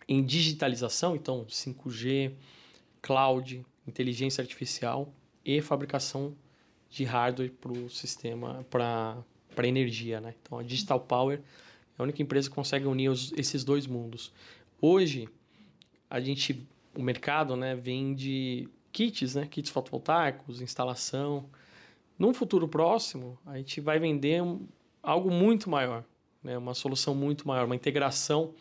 em digitalização, então 5G, cloud, inteligência artificial e fabricação de hardware para o sistema, para a energia. Né? Então, a Digital Power é a única empresa que consegue unir os, esses dois mundos. Hoje, a gente, o mercado né, vende kits, né, kits fotovoltaicos, instalação. Num futuro próximo, a gente vai vender algo muito maior, né, uma solução muito maior, uma integração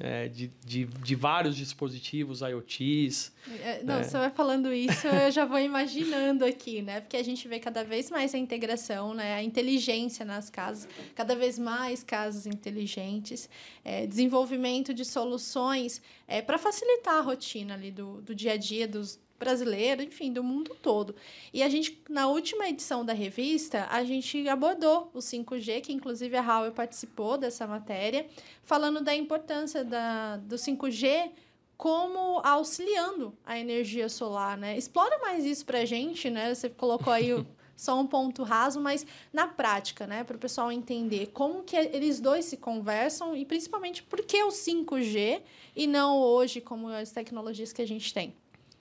é, de, de, de, vários dispositivos IoTs. É, não, você vai falando isso, eu já vou imaginando aqui, né? Porque a gente vê cada vez mais a integração, né? A inteligência nas casas, cada vez mais casas inteligentes, é, desenvolvimento de soluções é, para facilitar a rotina ali do, do dia a dia dos, brasileiro, enfim, do mundo todo. E a gente, na última edição da revista, a gente abordou o 5G, que inclusive a Huawei participou dessa matéria, falando da importância da, do 5G como auxiliando a energia solar, né? Explora mais isso pra gente, né? Você colocou aí o, só um ponto raso, mas na prática, né, para o pessoal entender como que eles dois se conversam e principalmente por que o 5G e não hoje como as tecnologias que a gente tem.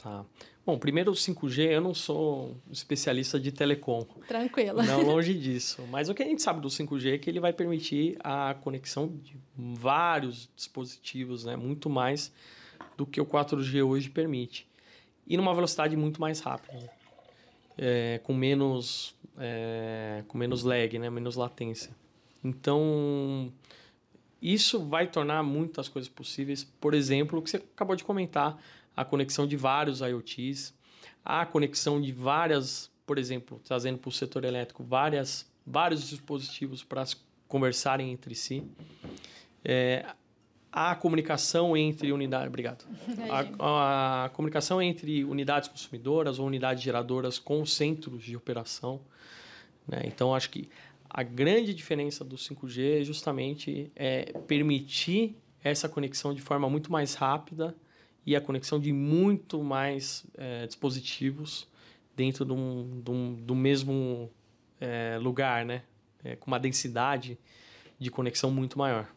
Tá. Bom, primeiro o 5G, eu não sou especialista de telecom. Tranquilo. Não, longe disso. Mas o que a gente sabe do 5G é que ele vai permitir a conexão de vários dispositivos, né? Muito mais do que o 4G hoje permite. E numa velocidade muito mais rápida. É, com menos é, com menos lag, né? Menos latência. Então, isso vai tornar muitas coisas possíveis. Por exemplo, o que você acabou de comentar, a conexão de vários IoTs, a conexão de várias, por exemplo, trazendo para o setor elétrico, várias, vários dispositivos para conversarem entre si. É, a comunicação entre unidades. Obrigado. A, a, comunicação entre unidades consumidoras ou unidades geradoras com centros de operação. Né? Então, acho que a grande diferença do 5G é justamente é permitir essa conexão de forma muito mais rápida e a conexão de muito mais é, dispositivos dentro de um, de um, do mesmo é, lugar, né? É, com uma densidade de conexão muito maior.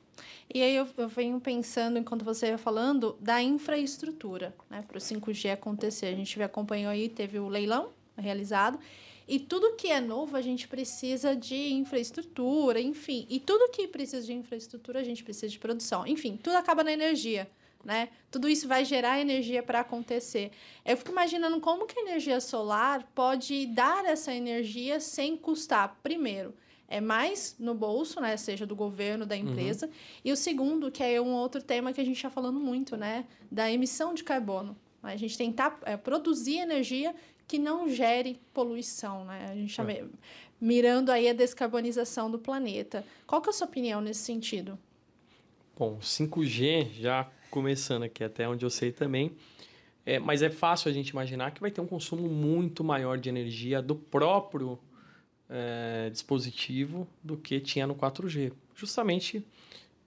E aí eu, eu venho pensando, enquanto você ia falando, da infraestrutura, né? Para o 5G acontecer. A gente acompanhou aí, teve o leilão realizado. E tudo que é novo, a gente precisa de infraestrutura, enfim. E tudo que precisa de infraestrutura, a gente precisa de produção. Enfim, tudo acaba na energia né? Tudo isso vai gerar energia para acontecer. Eu fico imaginando como que a energia solar pode dar essa energia sem custar, primeiro, é mais no bolso, né? Seja do governo, da empresa. Uhum. E o segundo, que é um outro tema que a gente está falando muito, né? Da emissão de carbono. A gente tentar é, produzir energia que não gere poluição, né? A gente está é. mirando aí a descarbonização do planeta. Qual que é a sua opinião nesse sentido? Bom, 5G, já começando aqui até onde eu sei também, é, mas é fácil a gente imaginar que vai ter um consumo muito maior de energia do próprio é, dispositivo do que tinha no 4G, justamente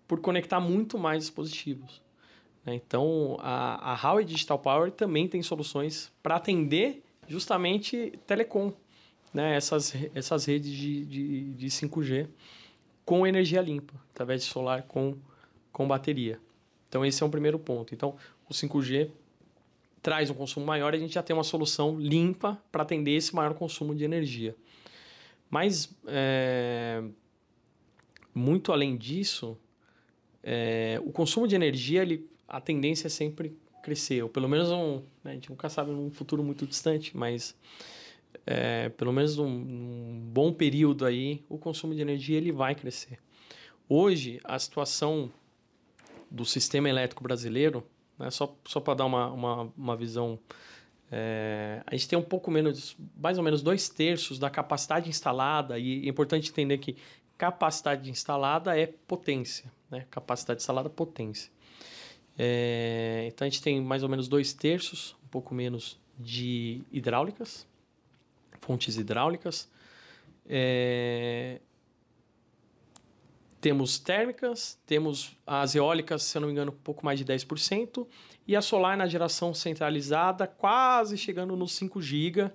por conectar muito mais dispositivos. Né? Então, a, a Huawei Digital Power também tem soluções para atender justamente telecom, né? essas, essas redes de, de, de 5G com energia limpa, através de solar com, com bateria. Então, esse é um primeiro ponto. Então, o 5G traz um consumo maior e a gente já tem uma solução limpa para atender esse maior consumo de energia. Mas, é, muito além disso, é, o consumo de energia, ele, a tendência é sempre crescer, ou pelo menos um, né, a gente nunca sabe num futuro muito distante, mas é, pelo menos num, num, bom período aí, o consumo de energia ele vai crescer. Hoje, a situação do sistema elétrico brasileiro, né, só, só para dar uma, uma, uma visão é, a gente tem um pouco menos, mais ou menos dois terços da capacidade instalada, e é importante entender que capacidade instalada é potência, né? capacidade instalada potência. É, então a gente tem mais ou menos dois terços, um pouco menos de hidráulicas, fontes hidráulicas. É, temos térmicas, temos as eólicas, se eu não me engano, um pouco mais de 10%, e a solar na geração centralizada, quase chegando nos 5 GB,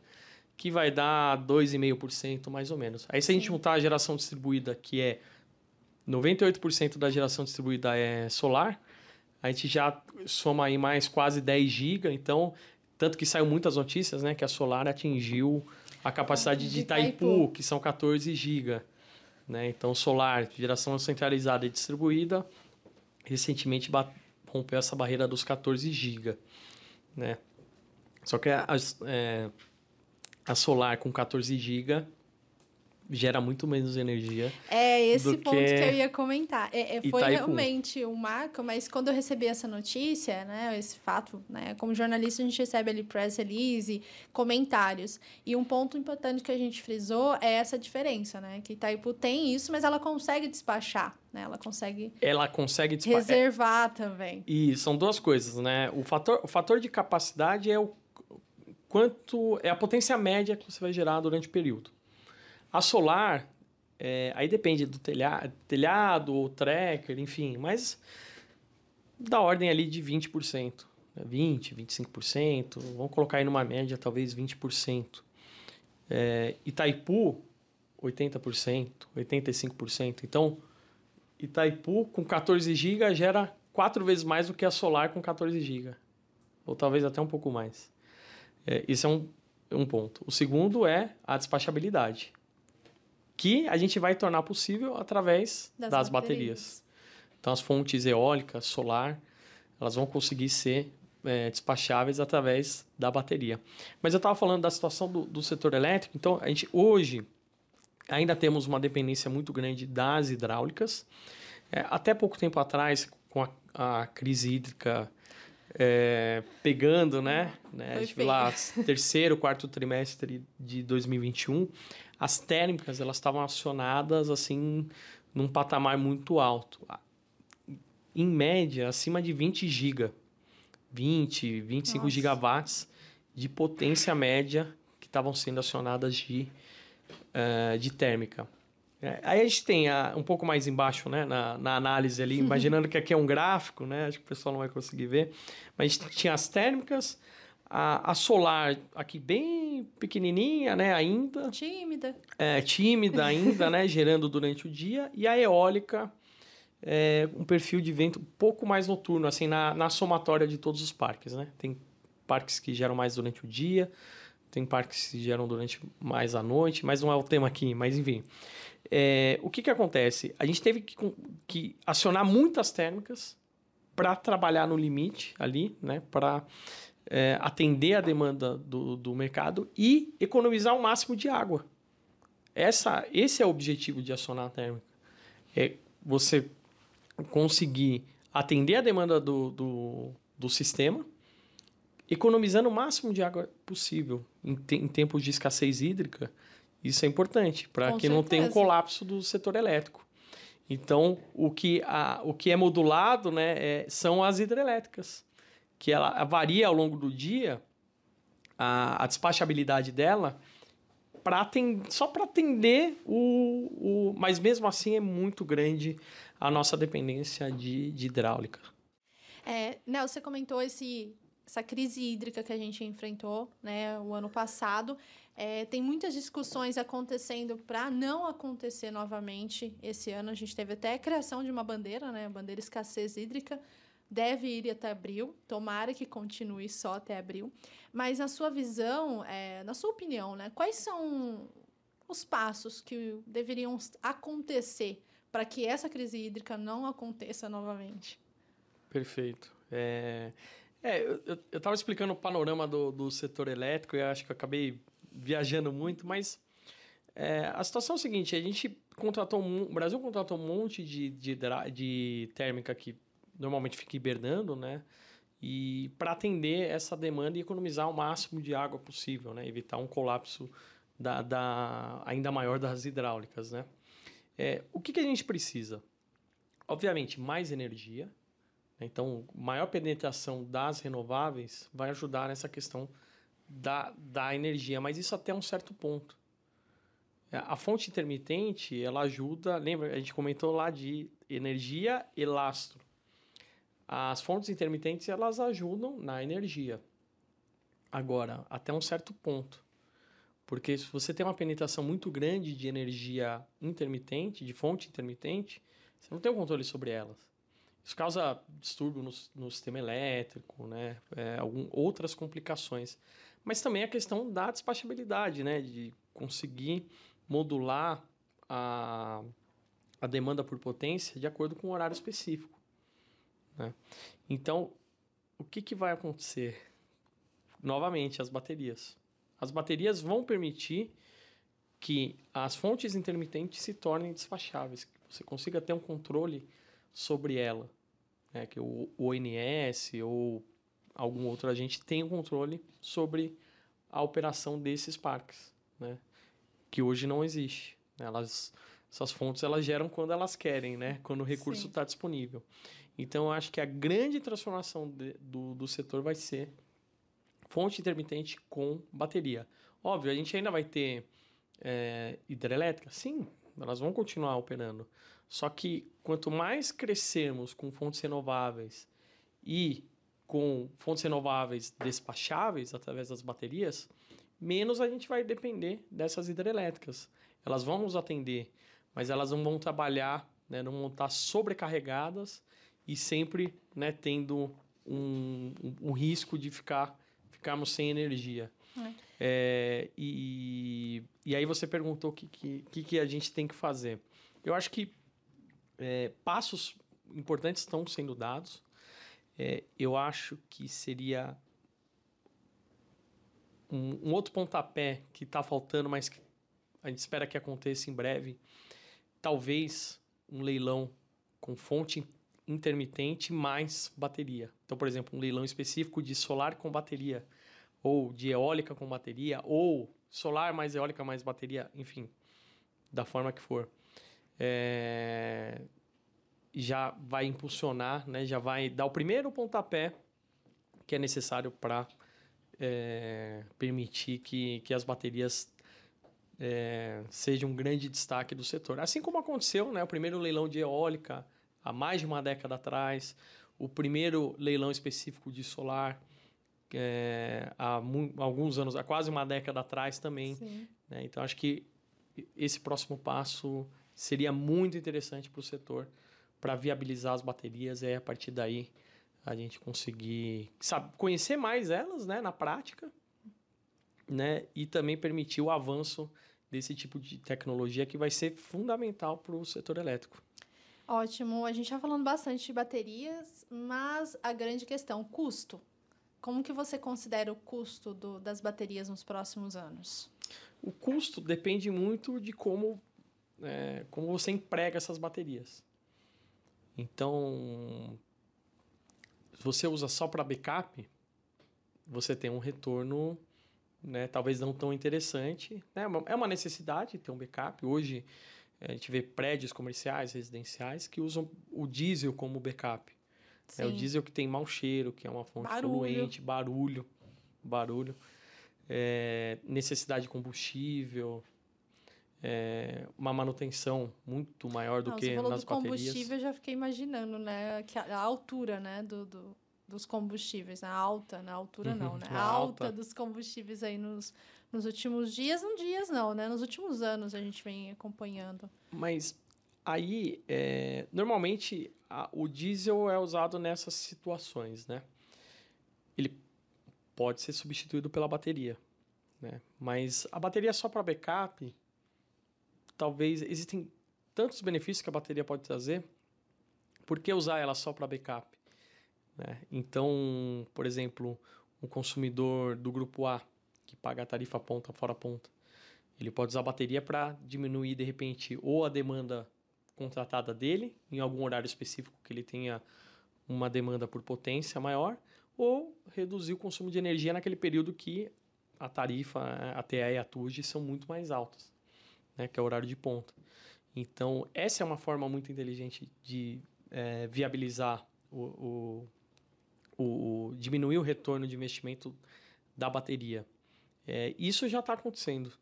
que vai dar 2,5% mais ou menos. Aí se a gente juntar a geração distribuída, que é 98% da geração distribuída é solar, a gente já soma aí mais quase 10 GB, então, tanto que saiu muitas notícias, né, que a solar atingiu a capacidade de Itaipu, Itaipu. que são 14 GB. Né? Então, solar, geração centralizada e distribuída, recentemente rompeu essa barreira dos 14 GB, né? Só que a, é, a solar com 14 GB gera muito menos energia. É esse ponto que... que... eu ia comentar. É, é, foi realmente um marco, mas quando eu recebi essa notícia, né, esse fato, né, como jornalista a gente recebe ali press release, comentários. E um ponto importante que a gente frisou é essa diferença, né, que Itaipu tem isso, mas ela consegue despachar, né, ela consegue Ela consegue despachar. reservar também. E são duas coisas, né? O fator, o fator de capacidade é o quanto é a potência média que você vai gerar durante o período. A solar, é, aí depende do telhado, telhado ou tracker, enfim, mas da ordem ali de 20%. Né? 20%, 25%, vamos colocar aí numa média talvez 20%. É, Itaipu, 80%, 85%. Então, Itaipu com 14 GB gera quatro vezes mais do que a solar com 14 GB. Ou talvez até um pouco mais. É, esse é um, um ponto. O segundo é a despachabilidade que a gente vai tornar possível através das, das baterias. baterias. Então, as fontes eólicas, solar, elas vão conseguir ser é, despacháveis através da bateria. Mas eu estava falando da situação do, do, setor elétrico, então a gente hoje ainda temos uma dependência muito grande das hidráulicas. É, até pouco tempo atrás, com a, a crise hídrica é, pegando, né? né lá, terceiro, quarto trimestre de 2021, as térmicas elas estavam acionadas assim num patamar muito alto. Em média, acima de 20 GB. 20, 25 Nossa. gigawatts de potência média que estavam sendo acionadas de, uh, de térmica. É, aí a gente tem a, um pouco mais embaixo, né, na, na análise ali, imaginando que aqui é um gráfico, né, acho que o pessoal não vai conseguir ver, mas a gente tinha as térmicas, a, a solar aqui bem pequenininha, né, ainda. Tímida. É, tímida ainda, né, gerando durante o dia, e a eólica, é, um perfil de vento um pouco mais noturno, assim, na, na somatória de todos os parques, né, tem parques que geram mais durante o dia, tem parques que geram durante mais a noite, mas não é o tema aqui, mas enfim. É, o que, que acontece? A gente teve que, que acionar muitas térmicas para trabalhar no limite ali, né? Para é, atender a demanda do, do mercado e economizar o máximo de água. Essa, esse é o objetivo de acionar a térmica. É você conseguir atender a demanda do, do, do sistema, economizando o máximo de água possível em, te, em tempos de escassez hídrica. Isso é importante para que certeza. não tenha um colapso do setor elétrico. Então, o que, a, o que é modulado né, é, são as hidrelétricas, que ela varia ao longo do dia a, a despachabilidade dela para só para atender o, o. Mas mesmo assim é muito grande a nossa dependência de, de hidráulica. É, Nel, você comentou esse, essa crise hídrica que a gente enfrentou né, o ano passado. É, tem muitas discussões acontecendo para não acontecer novamente esse ano. A gente teve até a criação de uma bandeira, né, a bandeira escassez hídrica, deve ir até abril. Tomara que continue só até abril. Mas, na sua visão, é, na sua opinião, né, quais são os passos que deveriam acontecer para que essa crise hídrica não aconteça novamente? Perfeito. É, é eu estava explicando o panorama do, do setor elétrico e acho que eu acabei viajando muito, mas é, a situação é a seguinte: a gente contratou, o Brasil contratou um monte de, de, de térmica que normalmente fica hibernando, né? E para atender essa demanda e economizar o máximo de água possível, né? Evitar um colapso da, da ainda maior das hidráulicas, né? É, o que, que a gente precisa? Obviamente, mais energia. Né? Então, maior penetração das renováveis vai ajudar nessa questão da, da energia, mas isso até um certo ponto. É, a fonte intermitente, ela ajuda, lembra, a gente comentou lá de energia e lastro. As fontes intermitentes, elas ajudam na energia. Agora, até um certo ponto. Porque se você tem uma penetração muito grande de energia intermitente, de fonte intermitente, você não tem o controle sobre elas. Isso causa distúrbio no, no sistema elétrico, né? É, algum, outras complicações mas também a questão da despachabilidade, né? De conseguir modular a, a demanda por potência de acordo com o horário específico. Né? Então, o que, que vai acontecer? Novamente, as baterias. As baterias vão permitir que as fontes intermitentes se tornem despacháveis, que você consiga ter um controle sobre ela, né? que o ONS ou algum outro agente tenha o controle sobre a operação desses parques, né? Que hoje não existe. Elas, essas fontes elas geram quando elas querem, né? Quando o recurso está disponível. Então, acho que a grande transformação de, do, do setor vai ser fonte intermitente com bateria. Óbvio, a gente ainda vai ter é, hidrelétrica? Sim, elas vão continuar operando. Só que quanto mais crescermos com fontes renováveis e com fontes renováveis despacháveis através das baterias, menos a gente vai depender dessas hidrelétricas. Elas vão nos atender, mas elas não vão trabalhar, né, não vão estar sobrecarregadas e sempre né, tendo um, um, um risco de ficar ficarmos sem energia. É. É, e, e aí você perguntou o que, que, que a gente tem que fazer. Eu acho que é, passos importantes estão sendo dados. É, eu acho que seria um, um outro pontapé que está faltando, mas que a gente espera que aconteça em breve. Talvez um leilão com fonte intermitente mais bateria. Então, por exemplo, um leilão específico de solar com bateria, ou de eólica com bateria, ou solar mais eólica mais bateria, enfim, da forma que for. É, já vai impulsionar, né, já vai dar o primeiro pontapé que é necessário para é, permitir que, que as baterias é, sejam um grande destaque do setor. Assim como aconteceu né, o primeiro leilão de eólica há mais de uma década atrás, o primeiro leilão específico de solar é, há alguns anos, há quase uma década atrás também. Né? Então, acho que esse próximo passo seria muito interessante para o setor para viabilizar as baterias é a partir daí a gente conseguir sabe, conhecer mais elas né, na prática né, e também permitir o avanço desse tipo de tecnologia que vai ser fundamental para o setor elétrico. Ótimo. A gente está falando bastante de baterias, mas a grande questão, custo. Como que você considera o custo do, das baterias nos próximos anos? O custo depende muito de como, é, como você emprega essas baterias. Então, se você usa só para backup, você tem um retorno né, talvez não tão interessante. Né? É uma necessidade ter um backup. Hoje, a gente vê prédios comerciais, residenciais, que usam o diesel como backup. É o diesel que tem mau cheiro, que é uma fonte barulho. poluente, barulho, barulho, é, necessidade de combustível, é, uma manutenção muito maior do Não, que nas baterias. Você falou do combustível, eu já fiquei imaginando, né, que a, a altura, né, do, do, dos combustíveis, a alta, na altura não, né, a alta, alta dos combustíveis aí nos, nos últimos dias, não dias não, né, nos últimos anos a gente vem acompanhando. Mas aí, é, normalmente a, o diesel é usado nessas situações, né, ele pode ser substituído pela bateria, né, mas a bateria só para backup talvez existem tantos benefícios que a bateria pode trazer, por que usar ela só para backup? Né? Então, por exemplo, um consumidor do grupo A que paga a tarifa ponta fora ponta, ele pode usar a bateria para diminuir de repente ou a demanda contratada dele em algum horário específico que ele tenha uma demanda por potência maior ou reduzir o consumo de energia naquele período que a tarifa, a TE e a TUG são muito mais altas né, que é o horário de ponta. Então, essa é uma forma muito inteligente de é, viabilizar o, o, o, diminuir o retorno de investimento da bateria. É, isso já está acontecendo.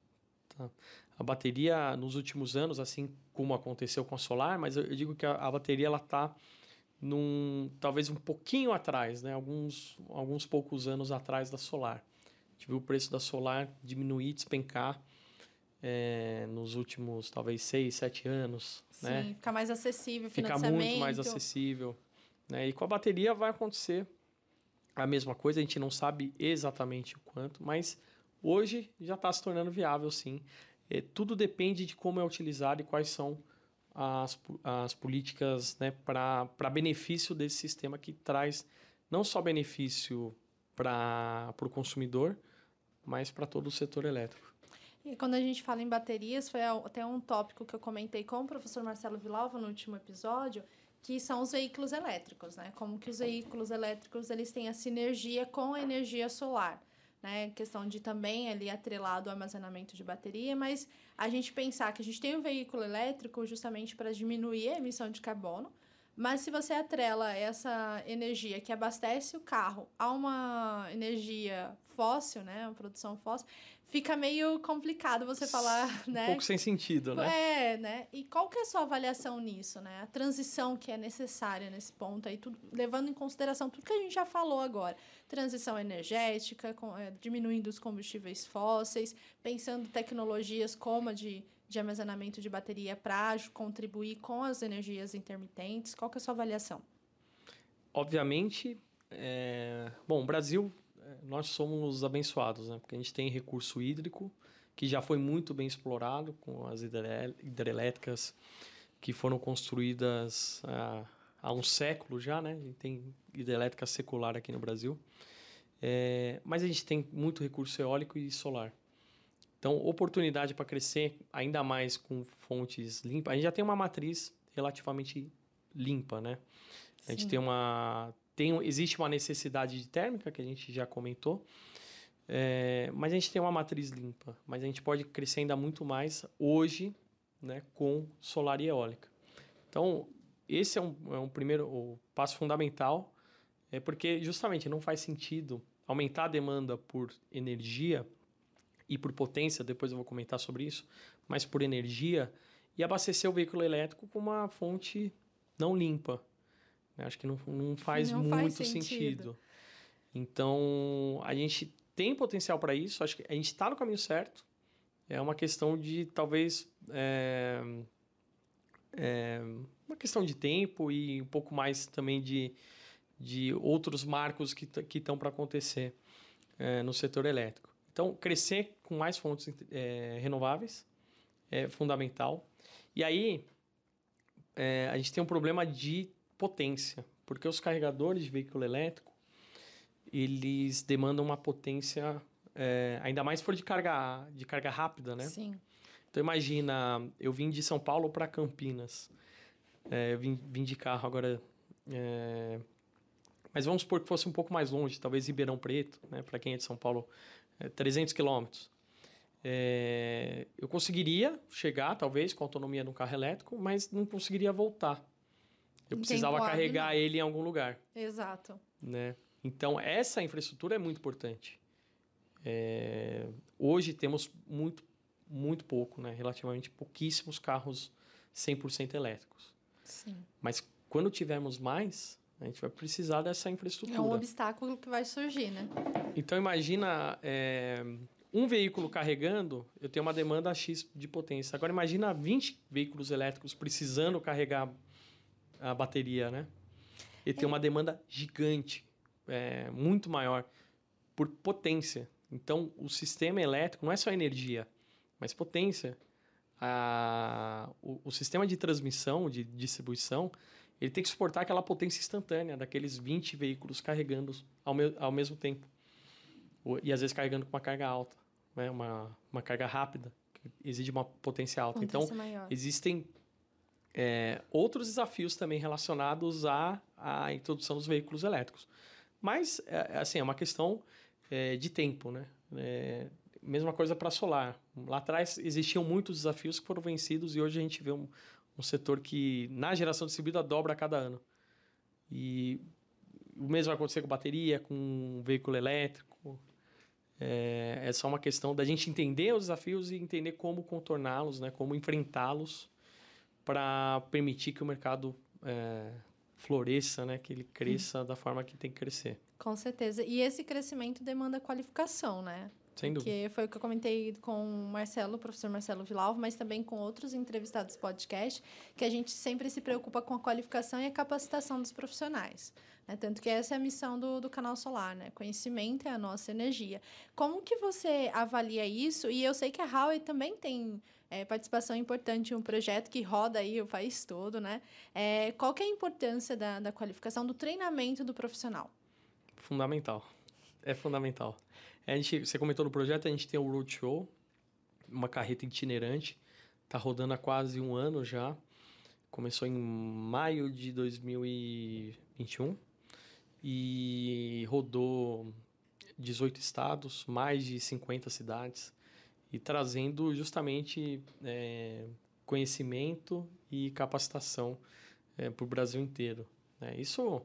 Tá? A bateria, nos últimos anos, assim como aconteceu com a solar, mas eu, eu digo que a, a bateria ela está num talvez um pouquinho atrás, né? alguns, alguns poucos anos atrás da solar. A gente viu o preço da solar diminuir, despencar é, nos últimos, talvez, seis, sete anos. Sim, né? ficar mais acessível, Ficar muito mais acessível. Né? E com a bateria vai acontecer a mesma coisa, a gente não sabe exatamente o quanto, mas hoje já está se tornando viável, sim. É, tudo depende de como é utilizado e quais são as, as políticas né, para benefício desse sistema que traz não só benefício para o consumidor, mas para todo o setor elétrico. E quando a gente fala em baterias, foi até um tópico que eu comentei com o professor Marcelo Villalva no último episódio, que são os veículos elétricos, né? Como que os veículos elétricos eles têm a sinergia com a energia solar, né? Questão de também ali atrelado ao armazenamento de bateria, mas a gente pensar que a gente tem um veículo elétrico justamente para diminuir a emissão de carbono, mas se você atrela essa energia que abastece o carro a uma energia fóssil, né, uma produção fóssil, fica meio complicado você falar, um né? Um pouco sem sentido, né? É, né? E qual que é a sua avaliação nisso, né? A transição que é necessária nesse ponto aí, tudo, levando em consideração tudo que a gente já falou agora. Transição energética, com, é, diminuindo os combustíveis fósseis, pensando tecnologias como a de de armazenamento de bateria para contribuir com as energias intermitentes? Qual que é a sua avaliação? Obviamente, é... bom, Brasil, é, nós somos abençoados, né? Porque a gente tem recurso hídrico, que já foi muito bem explorado com as hidrelétricas que foram construídas há, há um século já, né? A gente tem hidrelétrica secular aqui no Brasil. É... mas a gente tem muito recurso eólico e solar. Então, oportunidade para crescer ainda mais com fontes limpas. A gente já tem uma matriz relativamente limpa, né? A gente tem uma tem existe uma necessidade de térmica que a gente já comentou, é, mas a gente tem uma matriz limpa. Mas a gente pode crescer ainda muito mais hoje, né, com solar e eólica. Então esse é um, é um primeiro o passo fundamental, é porque justamente não faz sentido aumentar a demanda por energia e por potência, depois eu vou comentar sobre isso, mas por energia, e abastecer o veículo elétrico com uma fonte não limpa. Acho que não, não faz não muito faz sentido. sentido. Então, a gente tem potencial para isso, acho que a gente está no caminho certo. É uma questão de, talvez, é, é, uma questão de tempo e um pouco mais também de, de outros marcos que estão para acontecer é, no setor elétrico. Então, crescer com mais fontes é, renováveis é fundamental. E aí, é, a gente tem um problema de potência, porque os carregadores de veículo elétrico, eles demandam uma potência, é, ainda mais se for de carga, de carga rápida, né? Sim. Então imagina, eu vim de São Paulo para Campinas, é, eu vim, vim, de carro agora, é, mas vamos supor que fosse um pouco mais longe, talvez Ribeirão Preto, né? Para quem é de São Paulo, 300 quilômetros. É, eu conseguiria chegar, talvez, com a autonomia um carro elétrico, mas não conseguiria voltar. Eu precisava carregar né? ele em algum lugar. Exato. Né? Então, essa infraestrutura é muito importante. É, hoje temos muito, muito pouco, né? relativamente pouquíssimos carros 100% elétricos. Sim. Mas quando tivermos mais, a gente vai precisar dessa infraestrutura. É um obstáculo que vai surgir, né? Então, imagina... É, um veículo carregando, eu tenho uma demanda X de potência. Agora imagina 20 veículos elétricos precisando carregar a bateria, né? E tem é. uma demanda gigante, é, muito maior, por potência. Então, o sistema elétrico não é só energia, mas potência. A, o, o sistema de transmissão, de distribuição, ele tem que suportar aquela potência instantânea daqueles 20 veículos carregando ao, me, ao mesmo tempo. E às vezes carregando com uma carga alta né? uma, uma carga rápida, que exige uma potência alta. Potência então, maior. existem é, outros desafios também relacionados à, à introdução dos veículos elétricos. Mas, é, é assim, é uma questão é, de tempo, né? É, mesma coisa para solar. Lá atrás existiam muitos desafios que foram vencidos e hoje a gente vê um, um setor que, na geração distribuída, dobra a cada ano. E o mesmo vai acontecer com bateria, com veículo elétrico. É, é só uma questão da gente entender os desafios e entender como contorná-los, né? como enfrentá-los para permitir que o mercado é, floresça, né? que ele cresça hum. da forma que tem que crescer. Com certeza. E esse crescimento demanda qualificação, né? Sem dúvida. Porque foi o que eu comentei com o Marcelo, o professor Marcelo Vilalvo, mas também com outros entrevistados do podcast, que a gente sempre se preocupa com a qualificação e a capacitação dos profissionais. Né? Tanto que essa é a missão do, do canal Solar, né? Conhecimento é a nossa energia. Como que você avalia isso? E eu sei que a Huawei também tem é, participação importante em um projeto que roda aí o país todo, né? É, qual que é a importância da, da qualificação, do treinamento do profissional? Fundamental. É fundamental. A gente, você comentou no projeto, a gente tem o Roadshow, uma carreta itinerante, está rodando há quase um ano já. Começou em maio de 2021 e rodou 18 estados, mais de 50 cidades e trazendo justamente é, conhecimento e capacitação é, para o Brasil inteiro. Né? Isso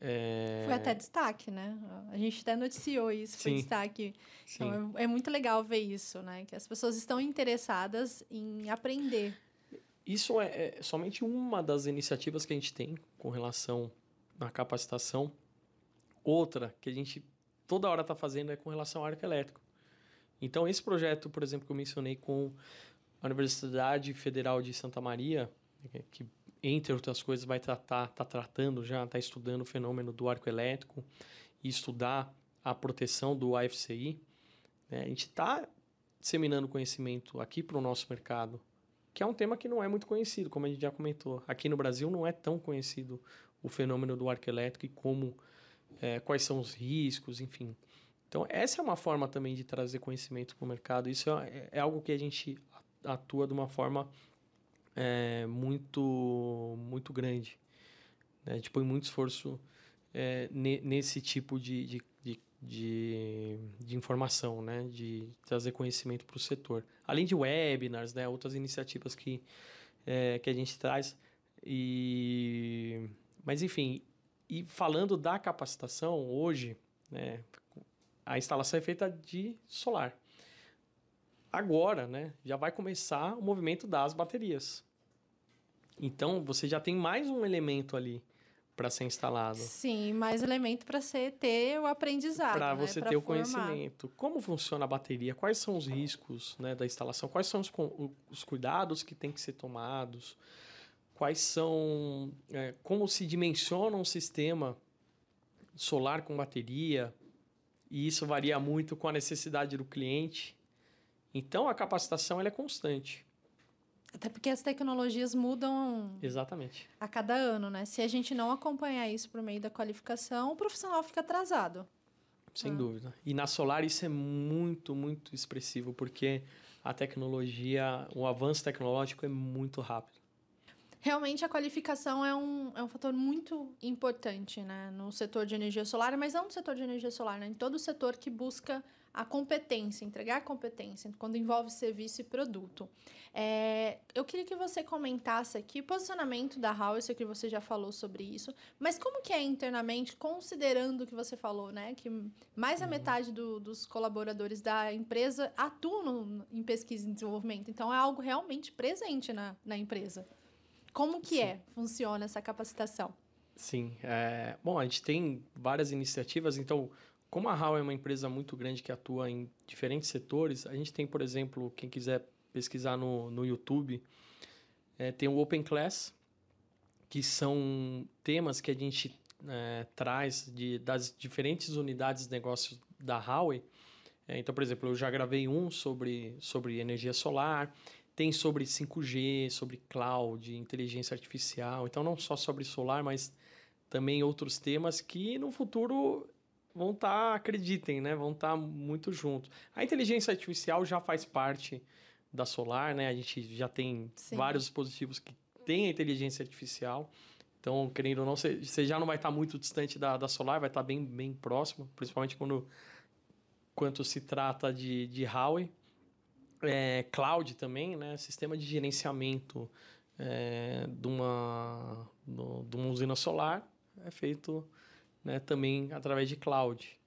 é... Foi até destaque, né? A gente até noticiou isso, Sim. foi destaque. Sim. Então, é, é, muito legal ver isso, né? Que as pessoas estão interessadas em aprender. Isso é, é somente uma das iniciativas que a gente tem com relação à capacitação. Outra que a gente toda hora está fazendo é com relação ao arco elétrico. Então, esse projeto, por exemplo, que eu mencionei com a Universidade Federal de Santa Maria, que entre outras coisas, vai tratar, está tratando já, está estudando o fenômeno do arco elétrico e estudar a proteção do AFCI. Né? A gente está disseminando conhecimento aqui para o nosso mercado, que é um tema que não é muito conhecido, como a gente já comentou. Aqui no Brasil não é tão conhecido o fenômeno do arco elétrico e como, é, quais são os riscos, enfim. Então, essa é uma forma também de trazer conhecimento para o mercado. Isso é, é algo que a gente atua de uma forma é, muito, muito grande. Né? A gente põe muito esforço é, nesse tipo de, de, de, de, de informação, né? de trazer conhecimento para o setor. Além de webinars, né? outras iniciativas que, é, que a gente traz. E... Mas, enfim, e falando da capacitação, hoje, né? a instalação é feita de solar. Agora, né, já vai começar o movimento das baterias. Então, você já tem mais um elemento ali para ser instalado. Sim, mais elemento para você ter o aprendizado. Para né? você pra ter formar. o conhecimento. Como funciona a bateria? Quais são os riscos né, da instalação? Quais são os, os cuidados que têm que ser tomados? Quais são. É, como se dimensiona um sistema solar com bateria? E isso varia muito com a necessidade do cliente. Então, a capacitação ela é constante. Até porque as tecnologias mudam Exatamente. a cada ano, né? Se a gente não acompanhar isso por meio da qualificação, o profissional fica atrasado. Sem ah. dúvida. E na Solar isso é muito, muito expressivo, porque a tecnologia, o avanço tecnológico é muito rápido. Realmente a qualificação é um, é um fator muito importante né, no setor de energia solar, mas não no setor de energia solar, né, em todo o setor que busca a competência, entregar competência, quando envolve serviço e produto. É, eu queria que você comentasse aqui o posicionamento da House, eu sei que você já falou sobre isso, mas como que é internamente, considerando o que você falou, né? Que mais da uhum. metade do, dos colaboradores da empresa atuam em pesquisa e desenvolvimento, então é algo realmente presente na, na empresa. Como que Sim. é, funciona essa capacitação? Sim, é, bom, a gente tem várias iniciativas, então como a HAL é uma empresa muito grande que atua em diferentes setores, a gente tem, por exemplo, quem quiser pesquisar no, no YouTube, é, tem o Open Class, que são temas que a gente é, traz de, das diferentes unidades de negócios da Huawei. É, então, por exemplo, eu já gravei um sobre, sobre energia solar, tem sobre 5G, sobre cloud, inteligência artificial. Então, não só sobre solar, mas também outros temas que no futuro vão estar, tá, acreditem, né? Vão estar tá muito juntos. A inteligência artificial já faz parte da Solar, né? A gente já tem Sim. vários dispositivos que têm a inteligência artificial. Então, querendo ou não, você já não vai estar tá muito distante da, da Solar, vai estar bem, bem próximo, principalmente quando quanto se trata de, de Huawei. É, cloud também, né? Sistema de gerenciamento é, de, uma, de uma usina solar é feito né, também através de cloud.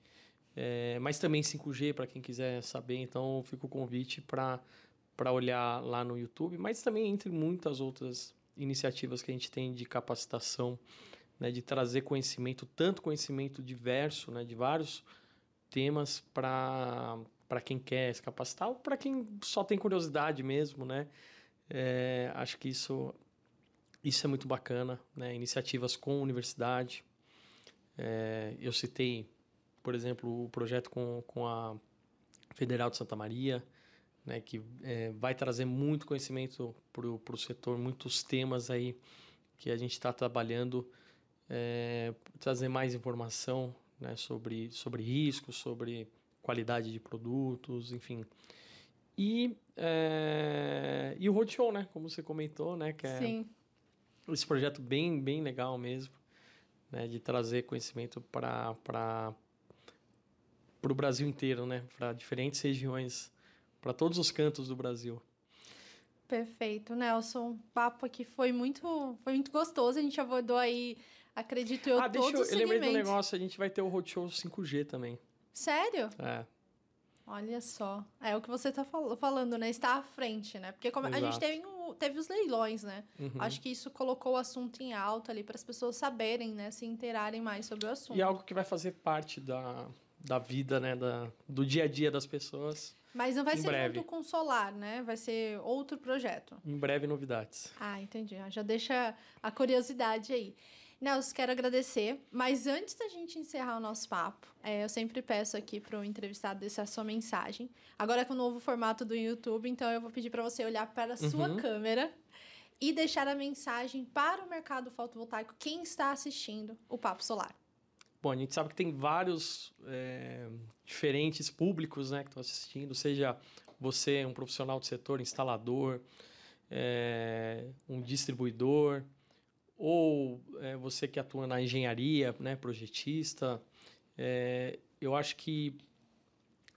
É, mas também 5G para quem quiser saber, então fica o convite para olhar lá no YouTube, mas também entre muitas outras iniciativas que a gente tem de capacitação, né, de trazer conhecimento, tanto conhecimento diverso, né, de vários temas para quem quer se capacitar ou para quem só tem curiosidade mesmo, né? É, acho que isso, isso é muito bacana, né? Iniciativas com universidade, é, eu citei, por exemplo, o projeto com, com a Federal de Santa Maria, né, que é, vai trazer muito conhecimento para o setor, muitos temas aí que a gente está trabalhando, é, trazer mais informação né, sobre, sobre riscos, sobre qualidade de produtos, enfim. E, é, e o Roadshow, né, como você comentou, né, que é Sim. esse projeto bem, bem legal mesmo né, de trazer conhecimento para o Brasil inteiro, né, para diferentes regiões, para todos os cantos do Brasil. Perfeito, Nelson. O papo aqui foi muito, foi muito gostoso. A gente abordou aí, acredito eu, ah, todos deixa eu, eu lembrei do negócio, a gente vai ter o Roadshow 5G também. Sério? É. Olha só. É o que você está falando, né? Está à frente, né? Porque como a gente teve, teve os leilões, né? Uhum. Acho que isso colocou o assunto em alta ali para as pessoas saberem, né? Se interarem mais sobre o assunto. E algo que vai fazer parte da, da vida, né? Da, do dia a dia das pessoas. Mas não vai em ser breve. junto com o solar, né? Vai ser outro projeto. Em breve, novidades. Ah, entendi. Já deixa a curiosidade aí. Nelson, quero agradecer, mas antes da gente encerrar o nosso papo, é, eu sempre peço aqui para o entrevistado deixar sua mensagem. Agora com o novo formato do YouTube, então eu vou pedir para você olhar para a sua uhum. câmera e deixar a mensagem para o mercado fotovoltaico, quem está assistindo o Papo Solar. Bom, a gente sabe que tem vários é, diferentes públicos né, que estão assistindo, seja você um profissional do setor, instalador, é, um distribuidor, ou é, você que atua na engenharia, né, projetista, é, eu acho que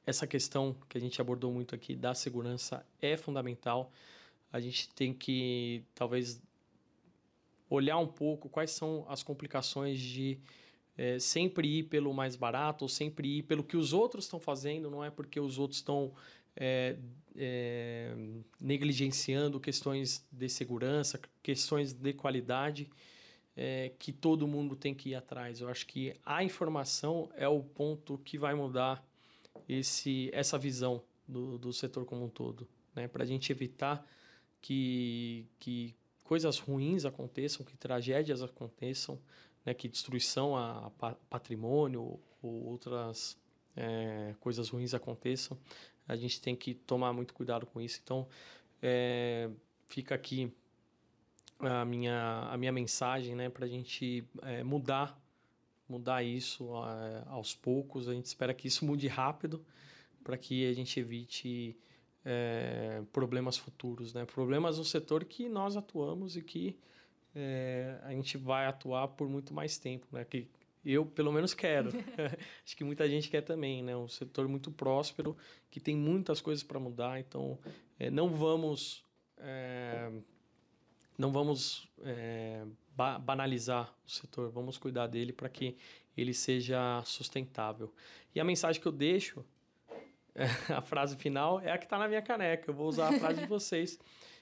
essa questão que a gente abordou muito aqui da segurança é fundamental. A gente tem que talvez olhar um pouco quais são as complicações de é, sempre ir pelo mais barato ou sempre ir pelo que os outros estão fazendo, não é porque os outros estão é, é, negligenciando questões de segurança, questões de qualidade, é, que todo mundo tem que ir atrás. Eu acho que a informação é o ponto que vai mudar esse, essa visão do, do setor como um todo, né? para a gente evitar que, que coisas ruins aconteçam, que tragédias aconteçam, né? que destruição a patrimônio ou outras é, coisas ruins aconteçam a gente tem que tomar muito cuidado com isso. Então, é, fica aqui a minha, a minha mensagem, né, para a gente é, mudar, mudar isso é, aos poucos. A gente espera que isso mude rápido para que a gente evite é, problemas futuros, né? Problemas no setor que nós atuamos e que é, a gente vai atuar por muito mais tempo, né? Que eu, pelo menos, quero. Acho que muita gente quer também, né? Um setor muito próspero, que tem muitas coisas para mudar. Então, é, não vamos... É, não vamos é, ba banalizar o setor, vamos cuidar dele para que ele seja sustentável. E a mensagem que eu deixo, a frase final, é a que está na minha caneca. Eu vou usar a frase de vocês,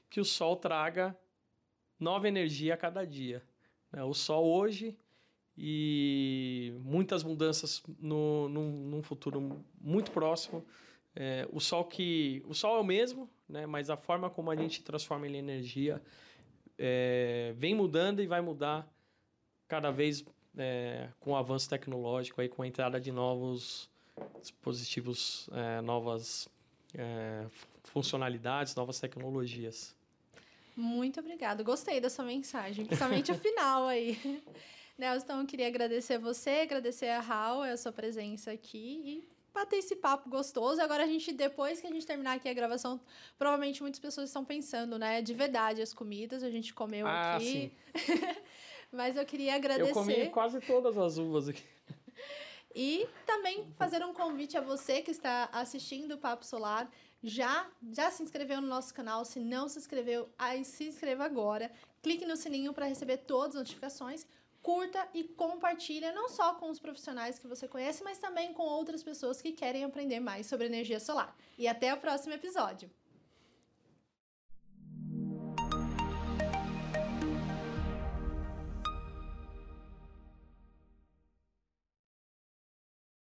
que o sol traga nova energia a cada dia. Né? O sol hoje e muitas mudanças no, num, num futuro muito próximo. É, o sol que o sol é o mesmo, né? Mas a forma como a gente transforma ele em energia é, vem mudando e vai mudar cada vez é, com o avanço tecnológico aí com a entrada de novos dispositivos, é, novas é, funcionalidades, novas tecnologias. Muito obrigada. Gostei dessa mensagem, principalmente o final aí. Nelson, então eu queria agradecer a você, agradecer a Raul, a sua presença aqui e bater esse papo gostoso. Agora a gente, depois que a gente terminar aqui a gravação, provavelmente muitas pessoas estão pensando, né? De verdade, as comidas, a gente comeu ah, aqui. Mas eu queria agradecer. Eu comi quase todas as uvas aqui. E também fazer um convite a você que está assistindo o Papo Solar. Já, já se inscreveu no nosso canal? Se não se inscreveu, aí se inscreva agora. Clique no sininho para receber todas as notificações. Curta e compartilha não só com os profissionais que você conhece, mas também com outras pessoas que querem aprender mais sobre energia solar. E até o próximo episódio.